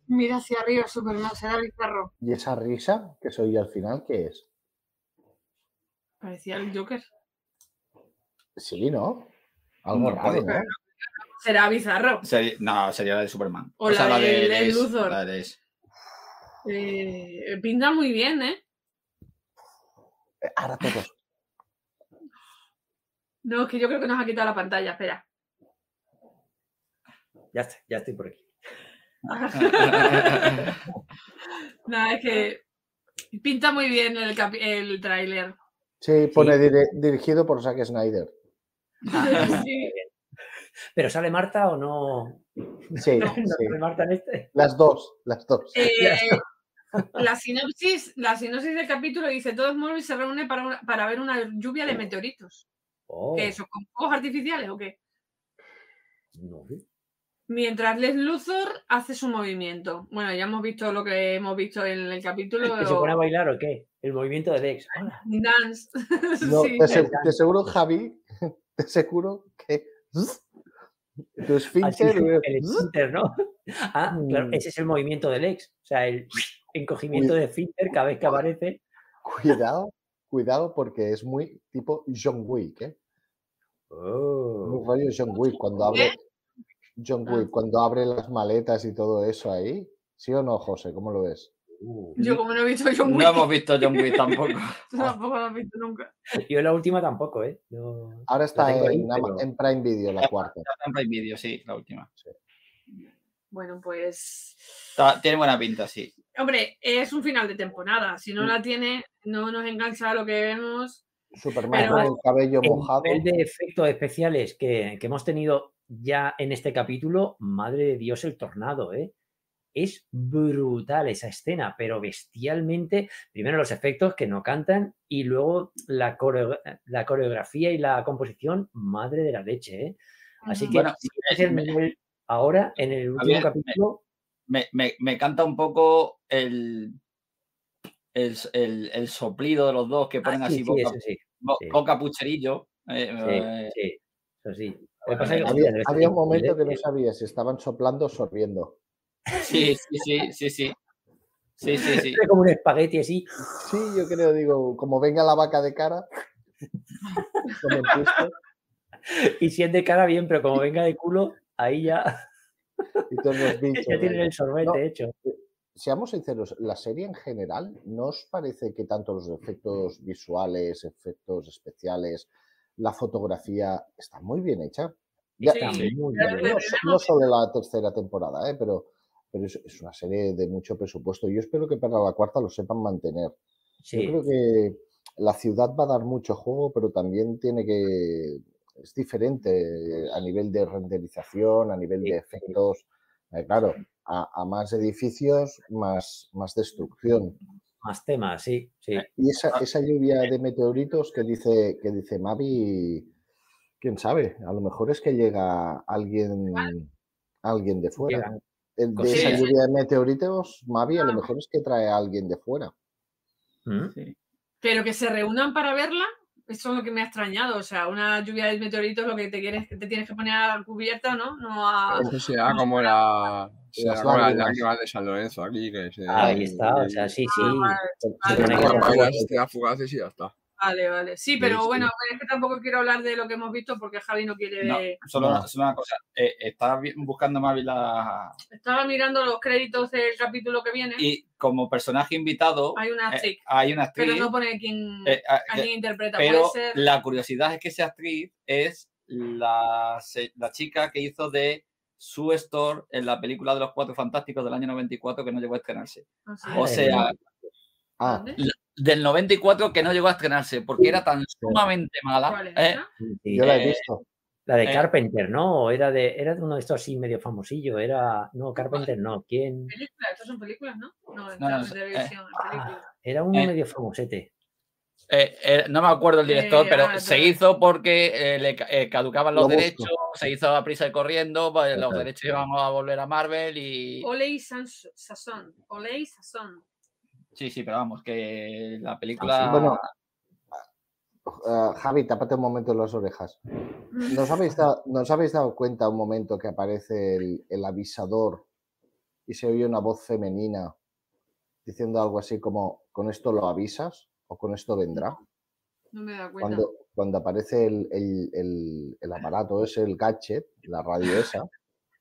Mira hacia arriba, Superman, será bizarro. ¿Y esa risa que soy al final qué es? Parecía el Joker. Sí, ¿no? Algo raro, ¿no? Será bizarro. no, sería la de Superman. O, sea, la, de, de, Luthor. eh, pinta muy bien, ¿eh? ¿eh? Ahora todos. No, es que yo creo que nos ha quitado la pantalla, espera. Ya está, ya estoy por aquí. <laughs> Nada, es que pinta muy bien el, el tráiler. Sí, pone dirigido por Zack Snyder. <laughs> ¿Pero sale Marta o <laughs> no? Sí, ¿Sale Marta en este? Las dos, las dos. Eh, <laughs> la, sinopsis, la sinopsis del capítulo dice: Todo Smallville se reúne para, para ver una lluvia de meteoritos. Oh. ¿Qué eso? ¿Con fuegos artificiales o qué? No Mientras Les Luthor hace su movimiento. Bueno, ya hemos visto lo que hemos visto en el capítulo. ¿Que se pone a bailar o qué? El movimiento de Dex. Dance. No, te, seguro, Javi, te seguro que <laughs> tu esfínter. el esfínter, ¿no? <laughs> Ah, claro, mm. ese es el movimiento del ex. O sea, el <laughs> encogimiento de esfínter cada vez que aparece. Cuidado, cuidado, porque es muy tipo John Wick, ¿eh? Oh. Muy rollo John Wick cuando abre. John ah. Wick, cuando abre las maletas y todo eso ahí. ¿Sí o no, José? ¿Cómo lo ves? Uh. Yo como no he visto John Wick. No hemos visto John Wick tampoco. <laughs> tampoco lo he visto nunca. Yo la última tampoco, ¿eh? Ahora está en, Prime Video, la cuarta. Está en Prime Video, sí, la última. Bueno, pues... tiene buena pinta, sí. Hombre, es un final de temporada. Si no la tiene, no nos engancha lo que vemos. Superman con el cabello mojado. El de efectos especiales que, que hemos tenido ya en este capítulo, madre de Dios, el tornado, ¿eh? Es brutal esa escena, pero bestialmente, primero los efectos que no cantan y luego la, la coreografía y la composición, madre de la leche, ¿eh? Así que ahora, en el último capítulo... Me, me, canta un poco el, el, el, soplido de los dos que ponen ah, así boca, pucherillo. Eh, eh, sí, eso sí. Había, un momento que no sabía si estaban soplando o sorbiendo. Sí, sí, sí, sí, sí. Sí, sí, sí. Como un espagueti así. Sí, yo creo, digo, como venga la vaca de cara. y si es de cara bien, pero como venga de culo, ahí ya. Y todos los <laughs> bichos, ya tienen el sorbete hecho. Seamos sinceros, la serie en general, ¿no os parece que tanto los efectos visuales, efectos especiales, la fotografía está muy bien hecha. No, solo la tercera temporada, ¿eh? pero, pero es, una serie de mucho presupuesto. Yo espero que para la cuarta lo sepan mantener. Yo creo que la ciudad va a dar mucho juego, pero también tiene que. Es diferente a nivel de renderización, a nivel de efectos. Eh, claro, a, más edificios, más, más destrucción. Más temas, sí, sí. Y esa, esa lluvia de meteoritos que dice, que dice Mavi, quién sabe, a lo mejor es que llega alguien, alguien de fuera. De esa lluvia de meteoritos, Mavi, a lo mejor es que trae a alguien de fuera. ¿Mm? Sí. Pero que se reúnan para verla, eso es lo que me ha extrañado. O sea, una lluvia de meteoritos, lo que te quieres, te tienes que poner a cubierta, ¿no? No a. Eso será como la. Como las lágrimas. de San Lorenzo aquí. Que se, Ahí está, o sea, sí, sí. Ah, Vale, se vale, fugaces y ya está. Vale, vale. Sí, pero bueno, es que tampoco quiero hablar de lo que hemos visto porque Javi no quiere. No, solo, No. una- solo una cosa. Eh, estaba buscando Mavi la. Estaba mirando los créditos del capítulo que viene. Y como personaje invitado, Hay una eh, actriz, hay una actriz. pero no pone quién, eh, a- a quién interpreta. pero Puede ser. la curiosidad es que esa actriz es la, la chica que hizo de Sue Store en la película de los Cuatro Fantásticos del año 94 que no llegó a estrenarse. sé. O sea, Ah, ¿Dónde? Del 94 que no llegó a estrenarse porque era tan sumamente mala. ¿Cuál es ¿eh? Sí, yo la he eh, visto. La de eh, Carpenter, ¿no? Era de, era de uno de estos así medio famosillo. Era. No, Carpenter no. ¿Quién? Películas, estas son películas, ¿no? No, No, no, en eh, televisión, películas. Ah, era uno Eh, medio famosete. Eh, eh, no me acuerdo el director, Eh, pero ah, se hizo porque eh, le ca- eh, caducaban los Lo derechos, se hizo a prisa y corriendo, pues, los derechos iban a volver a Marvel y... Oley Sans- Sasson. Oley Sasson. Sí, sí, pero vamos, que la Ah, película... Bueno, Ah, Javi, tápate un momento las orejas. ¿Nos habéis, dado, ¿Nos habéis dado cuenta un momento que aparece el, el avisador y se oye una voz femenina diciendo algo así como, ¿con esto lo avisas? ¿O con esto vendrá? No me da cuenta. Cuando, cuando aparece el, el- el- el aparato ese, el gadget, la radio esa,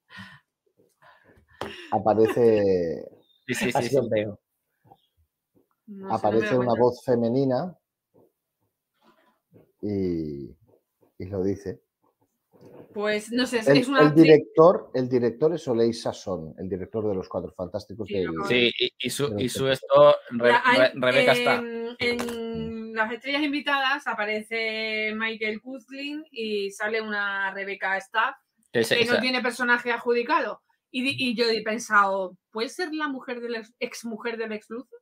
<laughs> aparece, Sí, sí, sí, Así sí. veo. No aparece una voz femenina y, y lo dice. Pues no sé, es, El, es una el director, el director es Oley Sasson, el director de Los Cuatro Fantásticos. Sí, acabo Sí, y, y su, y su esto, Re- Re- Rebeca está. en, en las estrellas invitadas aparece Michael Kuzlin y sale una Rebeca Staff que no tiene personaje adjudicado. Y, y yo he pensado, ¿puede ser la mujer del ex, ex mujer del ex Luthor?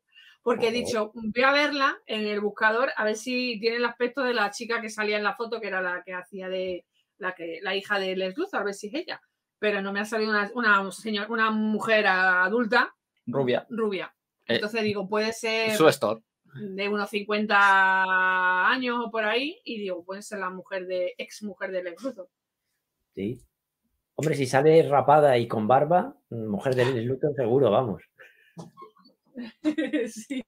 Porque he dicho, voy a verla en el buscador a ver si tiene el aspecto de la chica que salía en la foto, que era la que hacía de la que la hija del ex Luthor, a ver si es ella. Pero no me ha salido una, una, señor, una mujer adulta Rubia. rubia. Eh, Entonces digo, puede ser Su store. de unos 50 años o por ahí, y digo, puede ser la mujer de ex mujer del ex Luthor. Sí. Hombre, si sale rapada y con barba, mujer del Luthor seguro, vamos. <laughs> sí.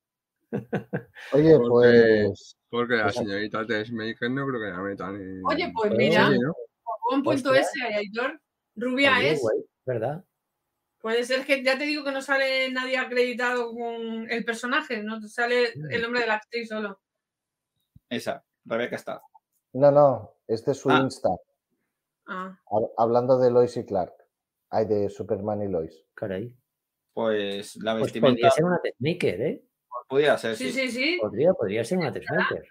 Oye, Porque- pues Porque la Pues- señorita Tessmaker no creo que la metan en. Oye, pues mira, Sí, ¿no? buen punto Hostia. ese, Aitor. Rubia Oye, es. guay, ¿Verdad? Puede ser que ya te digo que no sale nadie acreditado con el personaje, no sale Mm. el nombre de la actriz solo. Esa, Rebeca está. no, no, este es su Ah. Insta, Ah, hab- hablando de Lois y Clark. Hay de Superman y Lois. Caray. Pues la Pues vestimenta podría ser una testmaker, ¿eh? pudiera ser, sí, sí. sí, sí. Podría, podría ser una testmaker.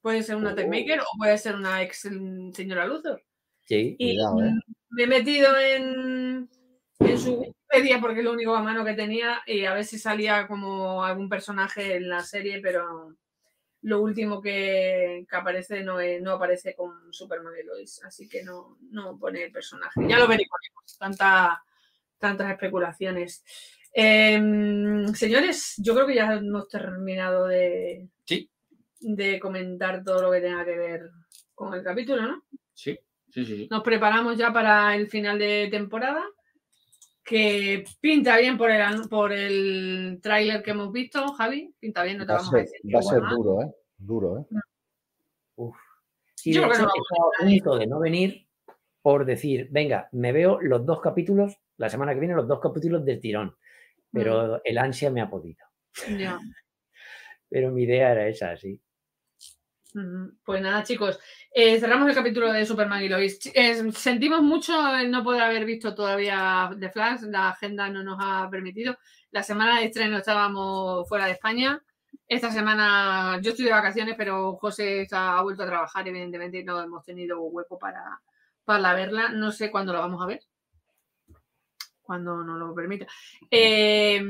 Puede ser una Oh. Testmaker o puede ser una ex mm, señora Luthor. Sí. Y Cuidado, ¿eh? me he metido en, en su Wikipedia porque es lo único a mano que tenía y a ver si salía como algún personaje en la serie, pero lo último que, que aparece no, es- no aparece con Superman y Lois, así que no, no pone el personaje. Ya lo veremos, tanta, tantas especulaciones. Em, señores, yo creo que ya hemos terminado de, Sí. de comentar todo lo que tenga que ver con el capítulo, ¿no? Sí, sí, sí. sí. Nos preparamos ya para el final de temporada, que pinta bien por el, por el tráiler que hemos visto, Javi. Pinta bien, no te Va a vamos a ser, decir. va a ser guau. duro, ¿eh? Duro, ¿eh? Uf. Sí, Yo de creo que hecho, no estado a punto de no venir por decir, venga, me veo los dos capítulos, la semana que viene los dos capítulos del tirón. Pero el ansia me ha podido. <laughs> Pero mi idea era esa, sí. Pues nada, chicos, eh, cerramos el capítulo de Superman y Lois. Eh, sentimos mucho el no poder haber visto todavía The Flash, la agenda no nos ha permitido. La semana de estreno estábamos fuera de España. Esta semana yo estoy de vacaciones, pero José está- ha vuelto a trabajar, evidentemente, y no hemos tenido hueco para, para verla. No sé cuándo la vamos a ver. Cuando nos lo permita. Eh,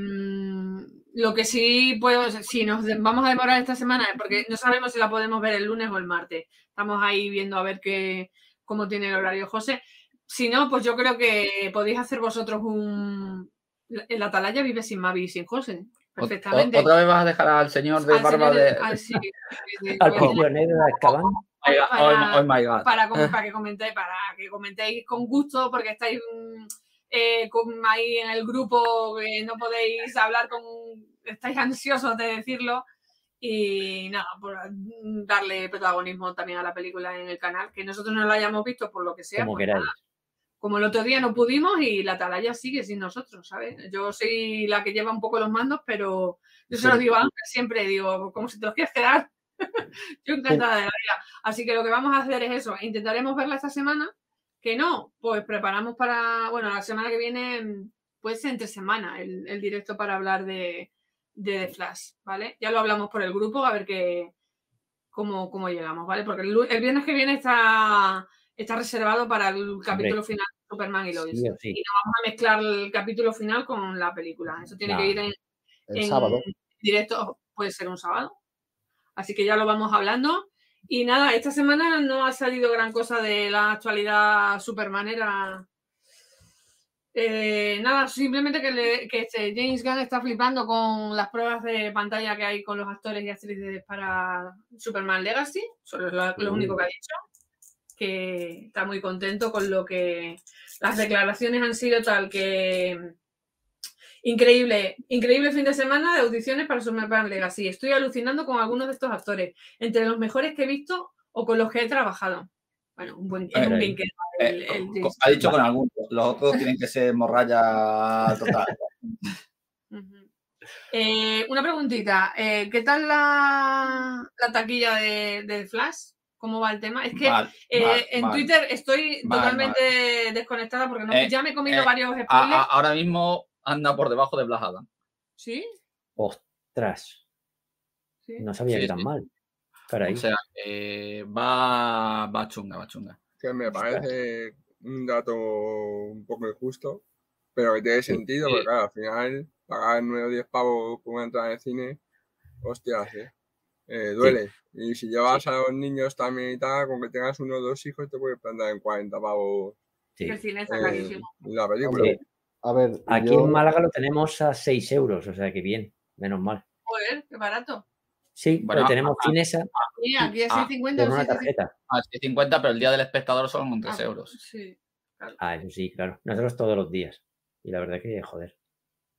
lo que sí puedo, si nos de- vamos a demorar esta semana, es porque no sabemos si la podemos ver el lunes o el martes. Estamos ahí viendo a ver qué, cómo tiene el horario José. Si no, pues yo creo que podéis hacer vosotros un. El Atalaya vive sin Mavi y sin José. Perfectamente. ¿Otra vez vas a dejar al señor de Al barba señor de. al- sí, sí, sí, Al prisionero de Azkaban. Oh my God, para- oh, my God. para, com- para que comentéis, para que comentéis con gusto, porque estáis mm, eh, con- ahí en el grupo, que no podéis hablar con, estáis ansiosos de decirlo. Y nada, por darle protagonismo también a la película en el canal, que nosotros no la hayamos visto por lo que sea. Como pues queráis. nada, como el otro día no pudimos y la atalaya sigue sin nosotros, ¿sabes? Yo soy la que lleva un poco los mandos, pero yo se lo Sí. digo a Ángel siempre, digo, como si te los quieres quedar. <laughs> yo encantada de la vida. Así que lo que vamos a hacer es eso, intentaremos verla esta semana, que no, pues preparamos para, bueno, la semana que viene, pues entre semana, el, el directo para hablar de, de The Flash, ¿vale? Ya lo hablamos por el grupo, a ver qué, cómo, cómo llegamos, ¿vale? Porque el, viernes que viene está, está reservado para el capítulo final de Superman y Lois. Sí. Y no vamos a mezclar el capítulo final con la película. Eso tiene que ir en, El en sábado. directo, puede ser un sábado. Así que ya lo vamos hablando. Y nada, esta semana no ha salido gran cosa de la actualidad supermanera. Eh, nada, simplemente que, le- que este James Gunn está flipando con las pruebas de pantalla que hay con los actores y actrices para Superman Legacy. Eso es lo único que ha dicho. Que está muy contento con lo que las declaraciones han sido tal que Increíble, increíble fin de semana de audiciones para Superman Legacy. Estoy alucinando con algunos de estos actores, entre los mejores que he visto o con los que he trabajado. Bueno, un buen, es un Caray. bien que el, el co- James ha dicho con algunos, los otros tienen que ser morralla total. <laughs> Eh, una preguntita, eh, ¿qué tal la, la taquilla de, de Flash? ¿Cómo va el tema? Es que Mal, eh, mal, en mal. Twitter estoy totalmente desconectada porque no- Eh, ya me he comido eh, varios spoilers. A- a- ahora mismo anda por debajo de Black Adam. ¿Sí? Ostras, ¿Sí? no sabía Sí, que tan sí. mal. Caray. O sea, eh, va, va chunga, va chunga. Que me parece un dato un poco injusto, pero que tiene sentido, Sí. porque claro, al final pagar 9 o 10 pavos por una entrada de cine, hostias, eh, eh, duele. Y si llevas a los niños también y tal, con que tengas uno o dos hijos, te puedes plantar en 40 pavos Sí. Que el cine está eh, carísimo. la película. Hombre, A ver, Aquí yo- en Málaga lo tenemos a 6 euros, o sea que bien, menos mal. Joder, qué barato. Sí, Bueno, tenemos Cinesa Sí, aquí es Ah, 6,50 con o una 7,50. tarjeta. Ah, sí, 50, pero el día del espectador son 3 Ah, euros. Sí. Ah, eso sí, claro. Nosotros todos los días. Y la verdad que, joder.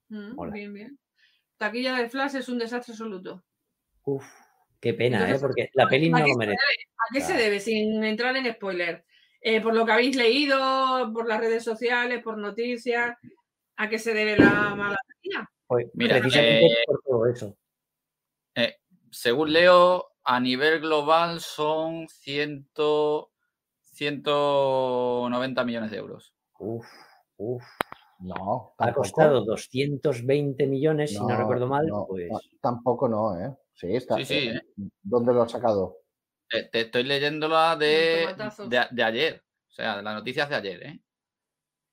Mm, Mola. bien, bien. Taquilla de Flash es un desastre absoluto. Uf, qué pena, ¿eh? Entonces, Porque la peli no ¿a lo merece. ¿A qué se Claro. debe? Sin entrar en spoiler. Eh, por lo que habéis leído, por las redes sociales, por noticias, ¿a qué se debe la mala? Pues, Mira, precisamente eh, por todo eso. Eh, según leo, a nivel global son 100, 190 millones de euros. Uf, uf. No, Ha costado 220 millones, si no recuerdo mal, no, pues. ta- Tampoco no, ¿eh? Sí, está. Sí, sí, eh, ¿Dónde lo ha sacado? Te, te estoy de, tomatazos. de, de ayer. O sea, de las noticias de ayer, ¿eh?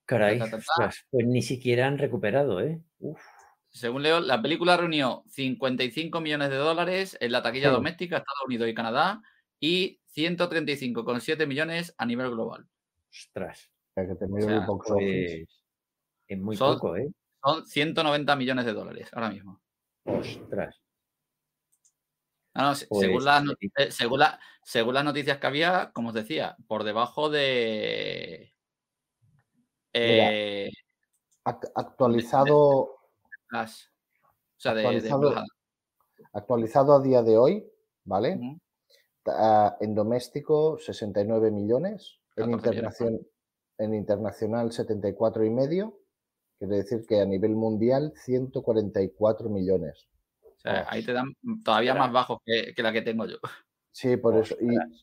Caray, ta, ta, ta. ostras, pues ni siquiera han recuperado, ¿eh? Uf, Según leo, la película reunió 55 millones de dólares en la taquilla Sí. doméstica, Estados Unidos y Canadá, y 135,7 millones a nivel global. ostras. Eh, Que te miro sea, box office. Pues es muy Son- poco, ¿eh? Son 190 millones de dólares ahora mismo. Ostras. No, no, se- Pues, según, las, eh, según, la- según las noticias que había, como os decía, por debajo de. eh, Act- actualizado, o sea, de, de actualizado- actualizado a día de hoy, ¿vale? Ah, en doméstico 69 millones, en, 14 millones. internacion- en internacional 74 y medio, quiere decir que a nivel mundial 144 millones. O sea, ahí te dan todavía más bajos que, que la que tengo yo. Sí, por eso.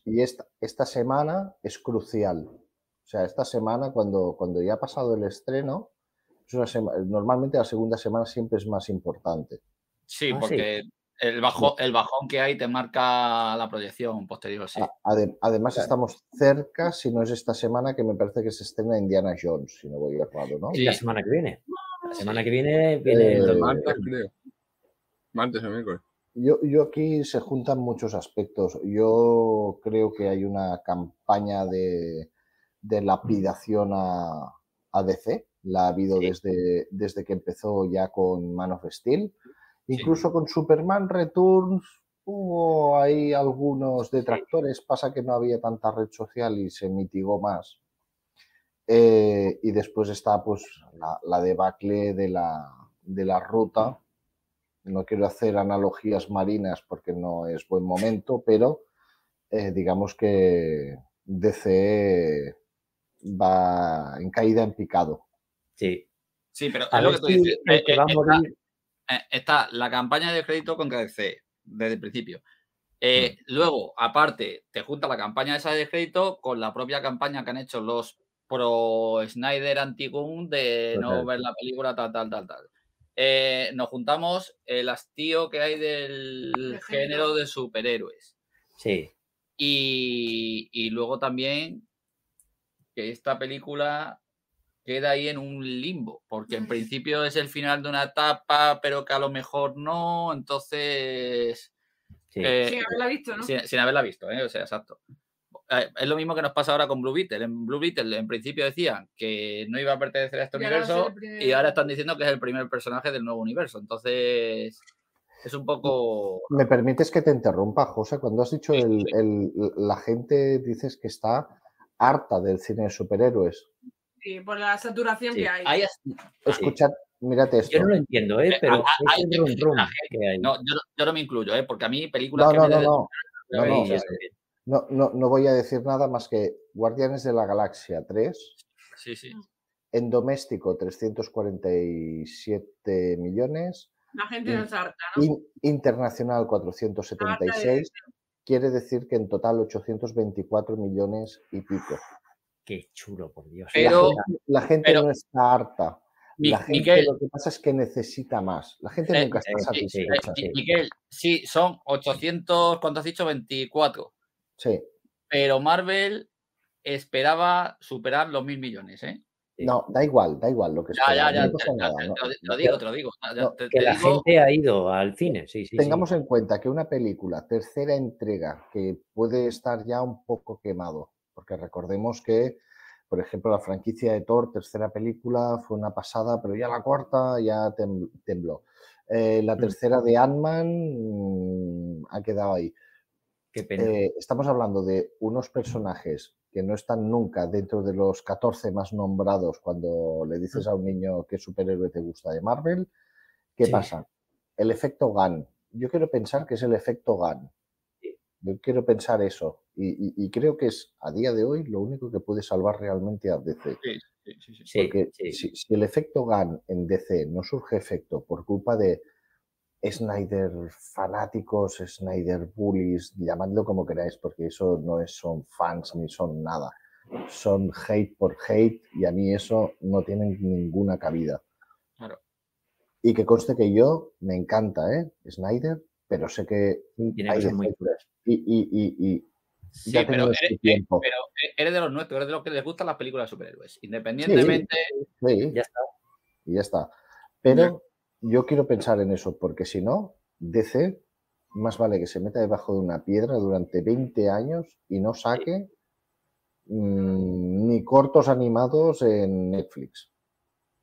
Y, esta, esta semana es crucial. O sea, esta semana, cuando, cuando ya ha pasado el estreno, es una sema- normalmente la segunda semana siempre es más importante. Sí, Ah, sí. porque el, bajo, el bajón que hay te marca la proyección posterior, sí. A- ade- además, Claro. estamos cerca, si no es esta semana, que me parece que se estrena Indiana Jones, si no voy errado, ¿no? Y la Sí. semana que viene. La semana que viene viene el Eh, Doctor Martes, o miércoles. Yo, yo aquí se juntan muchos aspectos. Yo creo que hay una campaña de, de lapidación a, a DC. La ha habido Sí. desde, desde que empezó ya con Man of Steel. Sí. Incluso con Superman Returns hubo ahí algunos detractores. Pasa que no había tanta red social y se mitigó más. Eh, y después está pues la, la debacle de la, de la ruta. No quiero hacer analogías marinas porque no es buen momento, pero eh, digamos que DC va en caída en picado. Sí. Sí, pero A es lo que tú dices. Eh, que eh, está- morir. está la campaña de crédito contra DC desde el principio. Eh, Mm. Luego, aparte, te junta la campaña esa de crédito con la propia campaña que han hecho los pro Snyder anti-Gun de no Correcto. ver la película, tal, tal, tal, tal. Eh, nos juntamos el hastío que hay del De género. de superhéroes. Sí. Y, y luego también que esta película queda ahí en un limbo, porque en principio es el final de una etapa, pero que a lo mejor no, entonces... Sí. eh, Sin haberla visto, ¿no? sin, sin haberla visto, ¿eh? o sea, exacto. Eh, Es lo mismo que nos pasa ahora con Blue Beetle. En Blue Beetle, en principio decían que no iba a pertenecer a este Y universo primer- y ahora están diciendo que es el primer personaje del nuevo universo. Entonces, es un poco... ¿Me permites que te interrumpa, José? Cuando has dicho Sí, el, sí. el- la gente, dices que está harta del cine de superhéroes. Sí, por la saturación Sí. que hay. Escuchad, mírate esto. Yo no lo entiendo, ¿eh? Eh, pero hay- es hay que hay. No, yo, no- yo no me incluyo, ¿eh? porque a mí películas No, que no, me no, den- no. No, no, No, no, no voy a decir nada más que Guardianes de la Galaxia 3, Sí, sí. en doméstico 347 millones, La gente no es harta, ¿no? in- internacional 476, quiere decir que en total 824 millones y pico. Qué chulo, por Dios. Pero- la gente, la gente pero- no está harta. Mi- La gente Miquel. lo que pasa es que necesita más. La gente Eh, nunca está eh, sí, satisfecha. Eh, Sí, Miguel, sí, son 800, ¿cuánto has dicho? 24. Sí. Pero Marvel esperaba superar los mil millones, ¿eh? No, da igual, da igual lo que Ya, ya, ya, ya, nada, ya, no. te lo- te lo digo, te lo digo. ya, no, te- Que la digo- gente ha ido al cine, sí, sí. sí. Tengamos en cuenta que una película, tercera entrega, que puede estar ya un poco quemado, porque recordemos que, por ejemplo, la franquicia de Thor, tercera película, fue una pasada, pero ya la cuarta ya tem- tembló. Eh, la Mm. tercera de Ant-Man mm, ha quedado ahí. Qué pena. Eh, estamos hablando de unos personajes que no están nunca dentro de los 14 más nombrados cuando le dices a un niño qué superhéroe te gusta de Marvel. ¿Qué Sí. pasa? El efecto GAN. Yo quiero pensar que es el efecto GAN. Yo quiero pensar eso. Y, y- y creo que es a día de hoy lo único que puede salvar realmente a DC. Sí, sí, sí, sí. sí, Porque sí. si, si el efecto GAN en DC no surge efecto por culpa de Snyder fanáticos, Snyder bullies, llamadlo como queráis, porque eso no es, son fans ni son nada. Son hate por hate y a mí eso no tiene ninguna cabida. Claro. Y que conste que yo me encanta, ¿eh? Snyder, pero sé que tiene hay muy. Y, y, y, y Sí, ya pero eres, su tiempo. pero eres de los nuestros, eres de los que les gustan las películas de superhéroes. Independientemente, Sí, Ya está. y ya está. Pero yo quiero pensar en eso, porque si no, DC más vale que se meta debajo de una piedra durante 20 años y no saque mm, ni cortos animados en Netflix.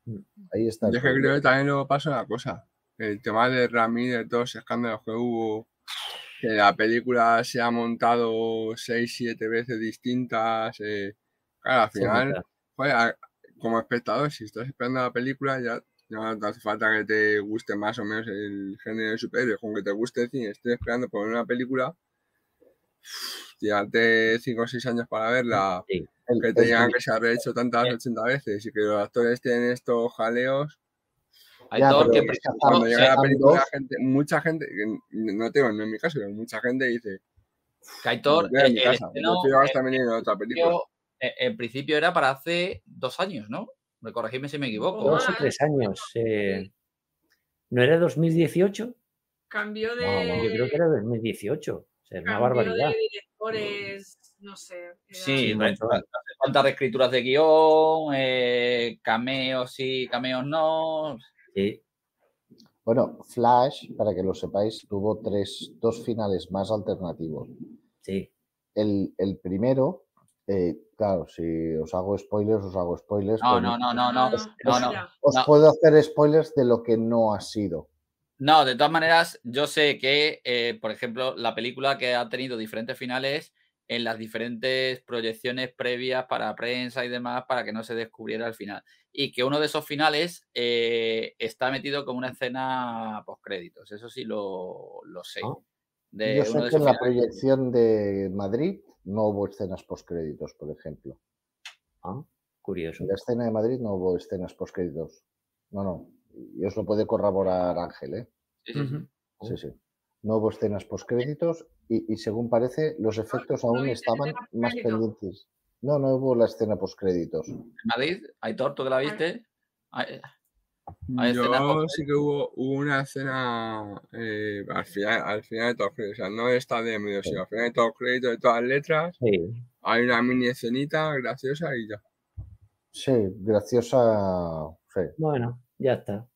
Mm. Ahí está. Yo es que creo que también luego pasa una cosa. El tema de Ramírez, todos los escándalos que hubo, que la película se ha montado seis, siete veces distintas. eh, claro, al final, joder, a- como espectador, si estás esperando la película, ya no te hace falta que te guste más o menos el género de superhéroes, con que te guste el cine, estoy esperando por una película, <sniffs> tirarte 5 o 6 años para verla, Sí. El- que te digan que se ha rehecho tantas 80 veces y que los actores tienen estos jaleos. hay Ya, todo que es Cuando llega la película, gente, mucha gente, no tengo, no en mi caso, pero mucha gente dice, Kaitor, "Voy a el, mi el casa, estreno, prefiero gastar en en en- en principio era para hace dos años, ¿no? Me corregidme si me equivoco. Dos o tres años. eh, ¿No era 2018? Cambió de. No. Yo creo que era 2018. O sea, era una barbaridad. de directores, no sé. era- Sí, falta reescrituras de guion, eh, cameos sí, cameos no. Sí, Bueno, Flash, para que lo sepáis, tuvo tres, dos finales más alternativos. sí. El, el primero Eh, claro, si os hago spoilers, os hago spoilers. No, pero no, no, no, no, Os- no, os- no. Os no. puedo hacer spoilers de lo que no ha sido. No, de todas maneras, yo sé que, eh, por ejemplo, la película que ha tenido diferentes finales en las diferentes proyecciones previas para prensa y demás para que no se descubriera el final. Y que uno de esos finales eh, está metido como una escena postcréditos. Eso sí lo, lo sé. Ah. De Yo sé de que en la proyección de Madrid no hubo escenas postcréditos, por ejemplo. Ah, curioso. En la escena de Madrid no hubo escenas postcréditos. No, no. Y os lo puede corroborar Ángel, ¿eh? Sí, sí, sí. Ujú. Sí, sí. No hubo escenas postcréditos y, y según parece, los efectos ¿no aún estaban más pendientes. No, no hubo la escena postcréditos. En Madrid, Aitor, ¿tú que la viste? Hay Yo sí que hubo, una escena eh, al, final, al final de todos los créditos, o sea, no está de medio, sino al final de todos los créditos, de todas las letras, Sí. hay una mini escenita graciosa y ya. Sí, graciosa. Sí, Eh, Bueno, ya está.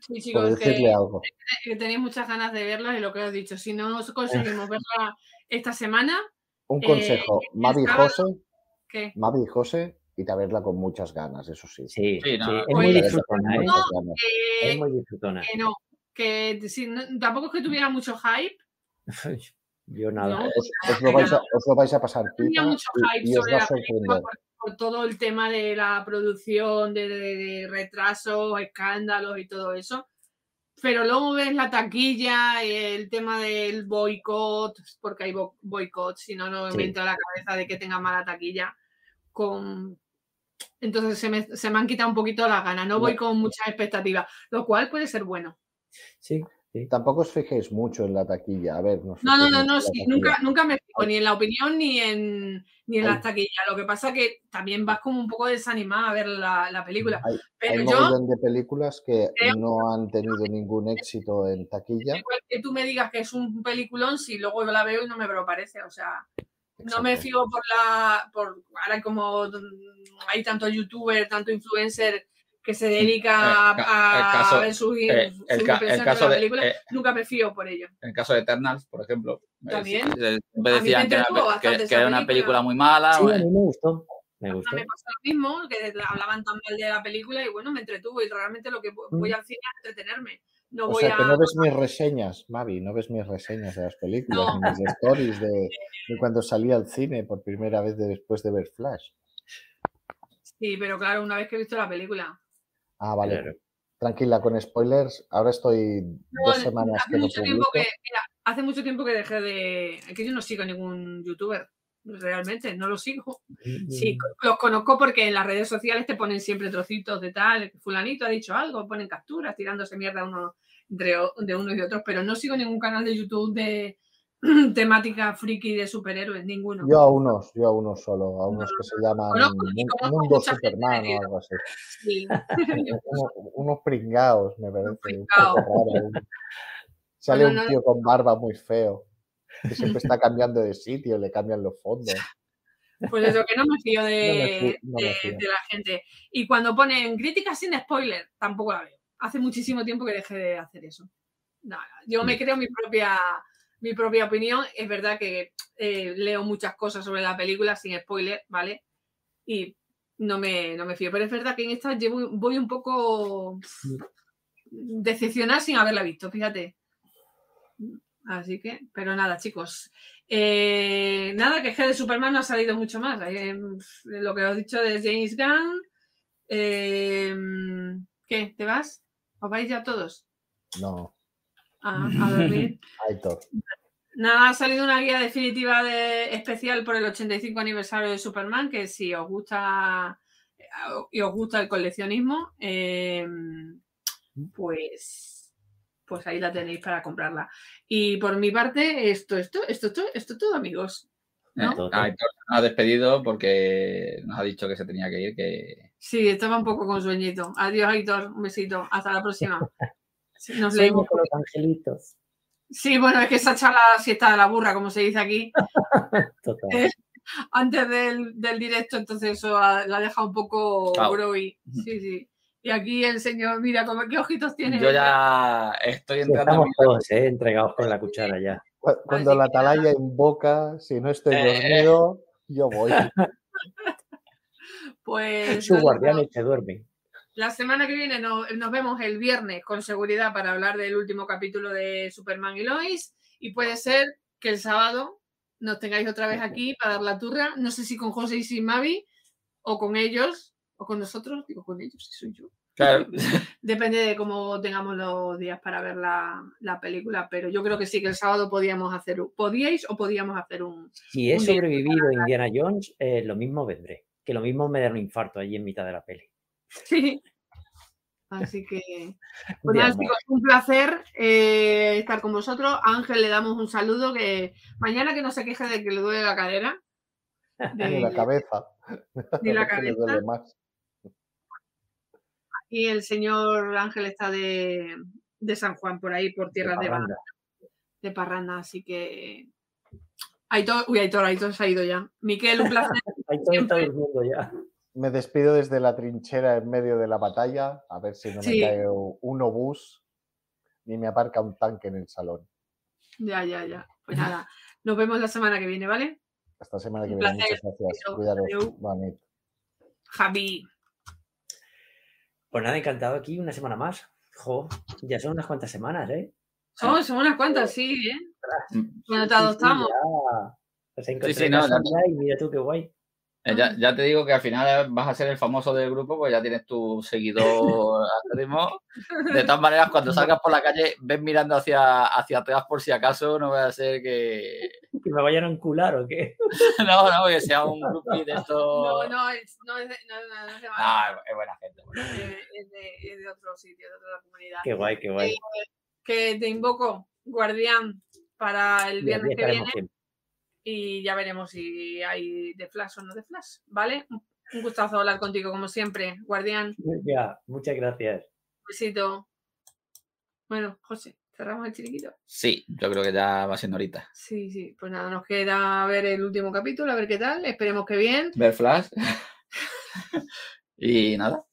Sí, chicos, que, decirle algo. que tenéis muchas ganas de verla y lo que os he dicho, si no os conseguimos <laughs> verla esta semana, Un eh, consejo, el Mavi y José, ¿qué? Mavi y José, ir a verla con muchas ganas, eso sí. Sí, Sí, no, sí, no. es muy disfrutona, ¿eh? Que, Es muy disfrutona. que no, que si no- tampoco es que tuviera mucho hype, Yo nada. ¿no? Os, lo vais a, os lo vais a pasar pipa mucho hype y, y os sobre va a la película sorprender. por, por todo el tema de la producción, de, de, de retrasos, escándalos y todo eso. Pero luego ves la taquilla, y el tema del boicot, porque hay bo- boicots, si no, no me Sí. meto a la cabeza de que tenga mala taquilla. Con... Entonces se me, se me han quitado un poquito las ganas, no voy con muchas expectativas, lo cual puede ser bueno. Sí, sí. Tampoco os fijéis mucho en la taquilla. A ver, no, No, no, no, no, sí, nunca, nunca me fijo ni en la opinión ni en, ni en las taquillas. Lo que pasa que también vas como un poco desanimada a ver la, la película. Hay, Pero hay yo, de películas que creo- no han tenido ningún éxito en taquilla. que tú me digas que es un peliculón, si luego la veo y no me lo parece. O sea, no me fío por la. por Ahora, como hay tanto youtuber, tanto influencer que se dedica el ca- a, el caso- a ver sus, eh, sus el, ca- el impresiones caso de la de, película, eh, nunca me fío por ello. en el caso de Eternals, por ejemplo, eh, También. eh, siempre decían que era, que- que una película. muy mala. Sí, a eh, mí me gustó. Me gustó. me pasó lo mismo, que hablaban tan mal de la película y bueno, me entretuvo y realmente lo que vo- voy Mm. al cine es entretenerme. No O sea, que no ves mis reseñas, Mavi, no ves mis reseñas de las películas, No. ni mis stories de, <laughs> de cuando salí al cine por primera vez de- después de ver Flash. Sí, pero claro, una vez que he visto la película. Ah, vale. Claro. Tranquila, con spoilers. Ahora estoy No, dos semanas hace que no mucho tiempo que, mira, hace mucho tiempo que dejé de... Es que yo no sigo ningún youtuber, realmente, no lo sigo. Sí, co- los conozco porque en las redes sociales te ponen siempre trocitos de tal, fulanito ha dicho algo, ponen capturas tirándose mierda uno entre de unos y otros, pero no sigo ningún canal de YouTube de <clears throat> temática friki de superhéroes, ninguno. Yo a unos, yo a unos solo, a unos que se llaman Mundo Superman o algo así. Sí. Uno- <laughs> unos pringaos, me parece. Un pringao. raro. Sale un tío con barba muy feo, que siempre está cambiando de sitio, le cambian los fondos. Pues eso, que no me fío <laughs> de, me fío, de- de la gente. Y cuando ponen críticas sin spoiler, tampoco la veo. Hace muchísimo tiempo que dejé de hacer eso. Nada, yo me creo mi propia, mi propia opinión. Es verdad que eh, leo muchas cosas sobre la película sin spoiler, ¿vale? Y no me, no me fío. Pero es verdad que en esta llevo, voy un poco decepcionada sin haberla visto, fíjate. Así que, pero nada, chicos. Eh, nada, que es que de Superman no ha salido mucho más. Eh, lo que os he dicho de James Gunn. ¿Qué? ¿Te vas? ¿Os vais ya todos? No, A, a dormir. <laughs> Aitor. Nada, ha salido una guía definitiva de, especial por el 85 aniversario de Superman, que si os gusta eh, y os gusta el coleccionismo, eh, pues, pues ahí la tenéis para comprarla. Y por mi parte, esto, esto, esto, esto, esto todo, amigos. ¿no? eh, Todo. Ha despedido porque nos ha dicho que se tenía que ir, que Sí, estaba un poco con sueñito. Adiós, Aitor. Un besito. Hasta la próxima. <laughs> Sí, Nos leemos. con los angelitos. Sí, bueno, es que se ha echado la siesta de la burra, como se dice aquí, <laughs> Total. Eh, antes del, del directo, entonces eso ha- la ha dejado un poco Cao. groggy. Sí, sí. Y aquí el señor, mira, como, ¿qué ojitos tiene? yo ya estoy Sí, entrando estamos todos eh, entregados con la cuchara ya. Cu- Cuando Así la atalaya invoca, si no estoy Eh, dormido, yo voy. <laughs> Pues Sus guardianes se duermen. La semana que viene no- nos vemos el viernes con seguridad para hablar del último capítulo de Superman y Lois. Y puede ser que el sábado nos tengáis otra vez aquí para dar la turra. No sé si con José y sin Mavi, o con ellos, o con nosotros. Digo, con ellos, si soy yo. Claro. <laughs> Depende de cómo tengamos los días para ver la, la película. Pero yo creo que sí que el sábado podíamos hacer un. ¿Podíais o podíamos hacer un. Si he Un sobrevivido a Indiana Jones, eh, lo mismo vendré. Que lo mismo me da un infarto allí en mitad de la peli. Sí. Así que. <laughs> Pues De nada, amor. chicos, un placer eh, estar con vosotros. A Ángel le damos un saludo que mañana que no se queje de que le duele la cadera. <laughs> Ni la de- <laughs> cabeza. Ni la le cabeza. duele más. y el señor Ángel está de, de San Juan, por ahí, por De tierras de, parranda. de Parranda. Así que. Aitor, uy, Aitor, Aitor se ha ido ya. Miquel, un placer. <laughs> Está durmiendo ya. Me despido desde la trinchera en medio de la batalla, a ver si no Sí. me cae un obús ni me aparca un tanque en el salón. ya, ya, ya. Pues nada, nos vemos la semana que viene, ¿vale? Hasta semana que Un viene. placer. Muchas gracias. Cuidaros. Javi. Pues nada, encantado aquí una semana más. Jo, ya son unas cuantas semanas, ¿eh? Son, son unas cuantas, sí, ¿eh? Mm. Cuando te Sí, sí, adoptamos. ya. Encontré sí, no, y mira tú qué guay. Eh, Ya, ya te digo que al final vas a ser el famoso del grupo, pues ya tienes tu seguidor <laughs> acérrimo. De todas maneras, cuando salgas por la calle, ves mirando hacia, hacia atrás por si acaso, no vaya a ser que. ¿Que me vayan a encular o qué? <laughs> No, no, que sea un grupo de <laughs> estos. No, no, es, no es de, no, no, no es de No, Málaga, es- buena gente. eh, es, de, es de otro sitio, de otra comunidad. Qué guay, qué guay. Que te invoco, guardián, para el viernes que viene y ya veremos si hay de flash o no de flash, ¿vale? Un gustazo hablar contigo, como siempre, guardián. Ya, muchas gracias. Un besito. Bueno, José, cerramos el chiringuito. Sí, yo creo que ya va siendo ahorita. Sí, sí, pues nada, nos queda ver el último capítulo, a ver qué tal. Esperemos que bien. Ver Flash. <laughs> y nada,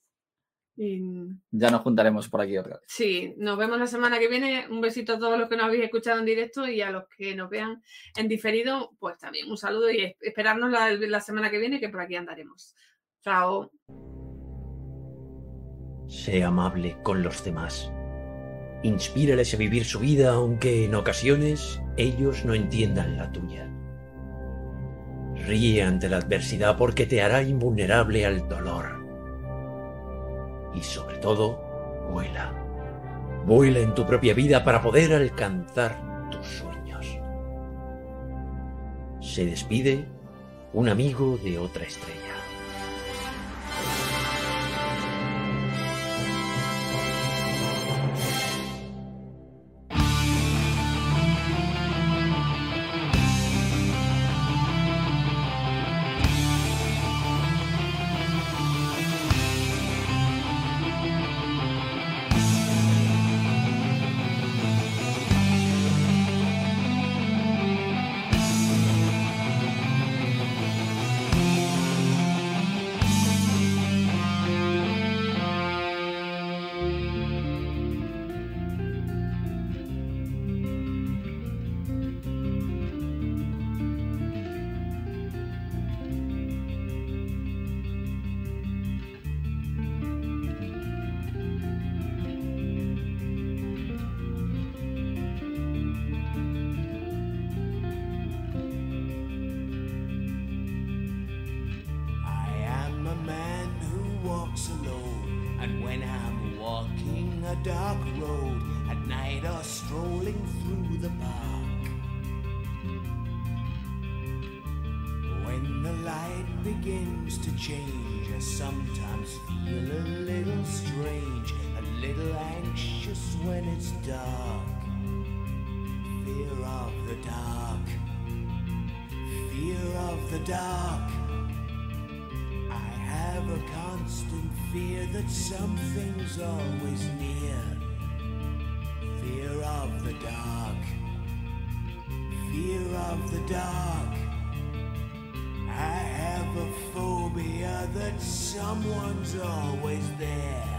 Y ya nos juntaremos por aquí otra vez. Sí, nos vemos la semana que viene. Un besito a todos los que nos habéis escuchado en directo y a los que nos vean en diferido, pues también un saludo y es- esperarnos la, la semana que viene que por aquí andaremos. Chao. Sé amable con los demás. Inspírales a vivir su vida aunque en ocasiones ellos no entiendan la tuya. Ríe ante la adversidad porque te hará invulnerable al dolor. Y sobre todo, vuela. Vuela en tu propia vida para poder alcanzar tus sueños. Se despide un amigo de otra estrella. Begins to change, I sometimes feel a little strange, a little anxious when it's dark. Fear of the dark, fear of the dark. I have a constant fear that something's always near. Fear of the dark. Fear of the dark. Have a phobia that someone's always there.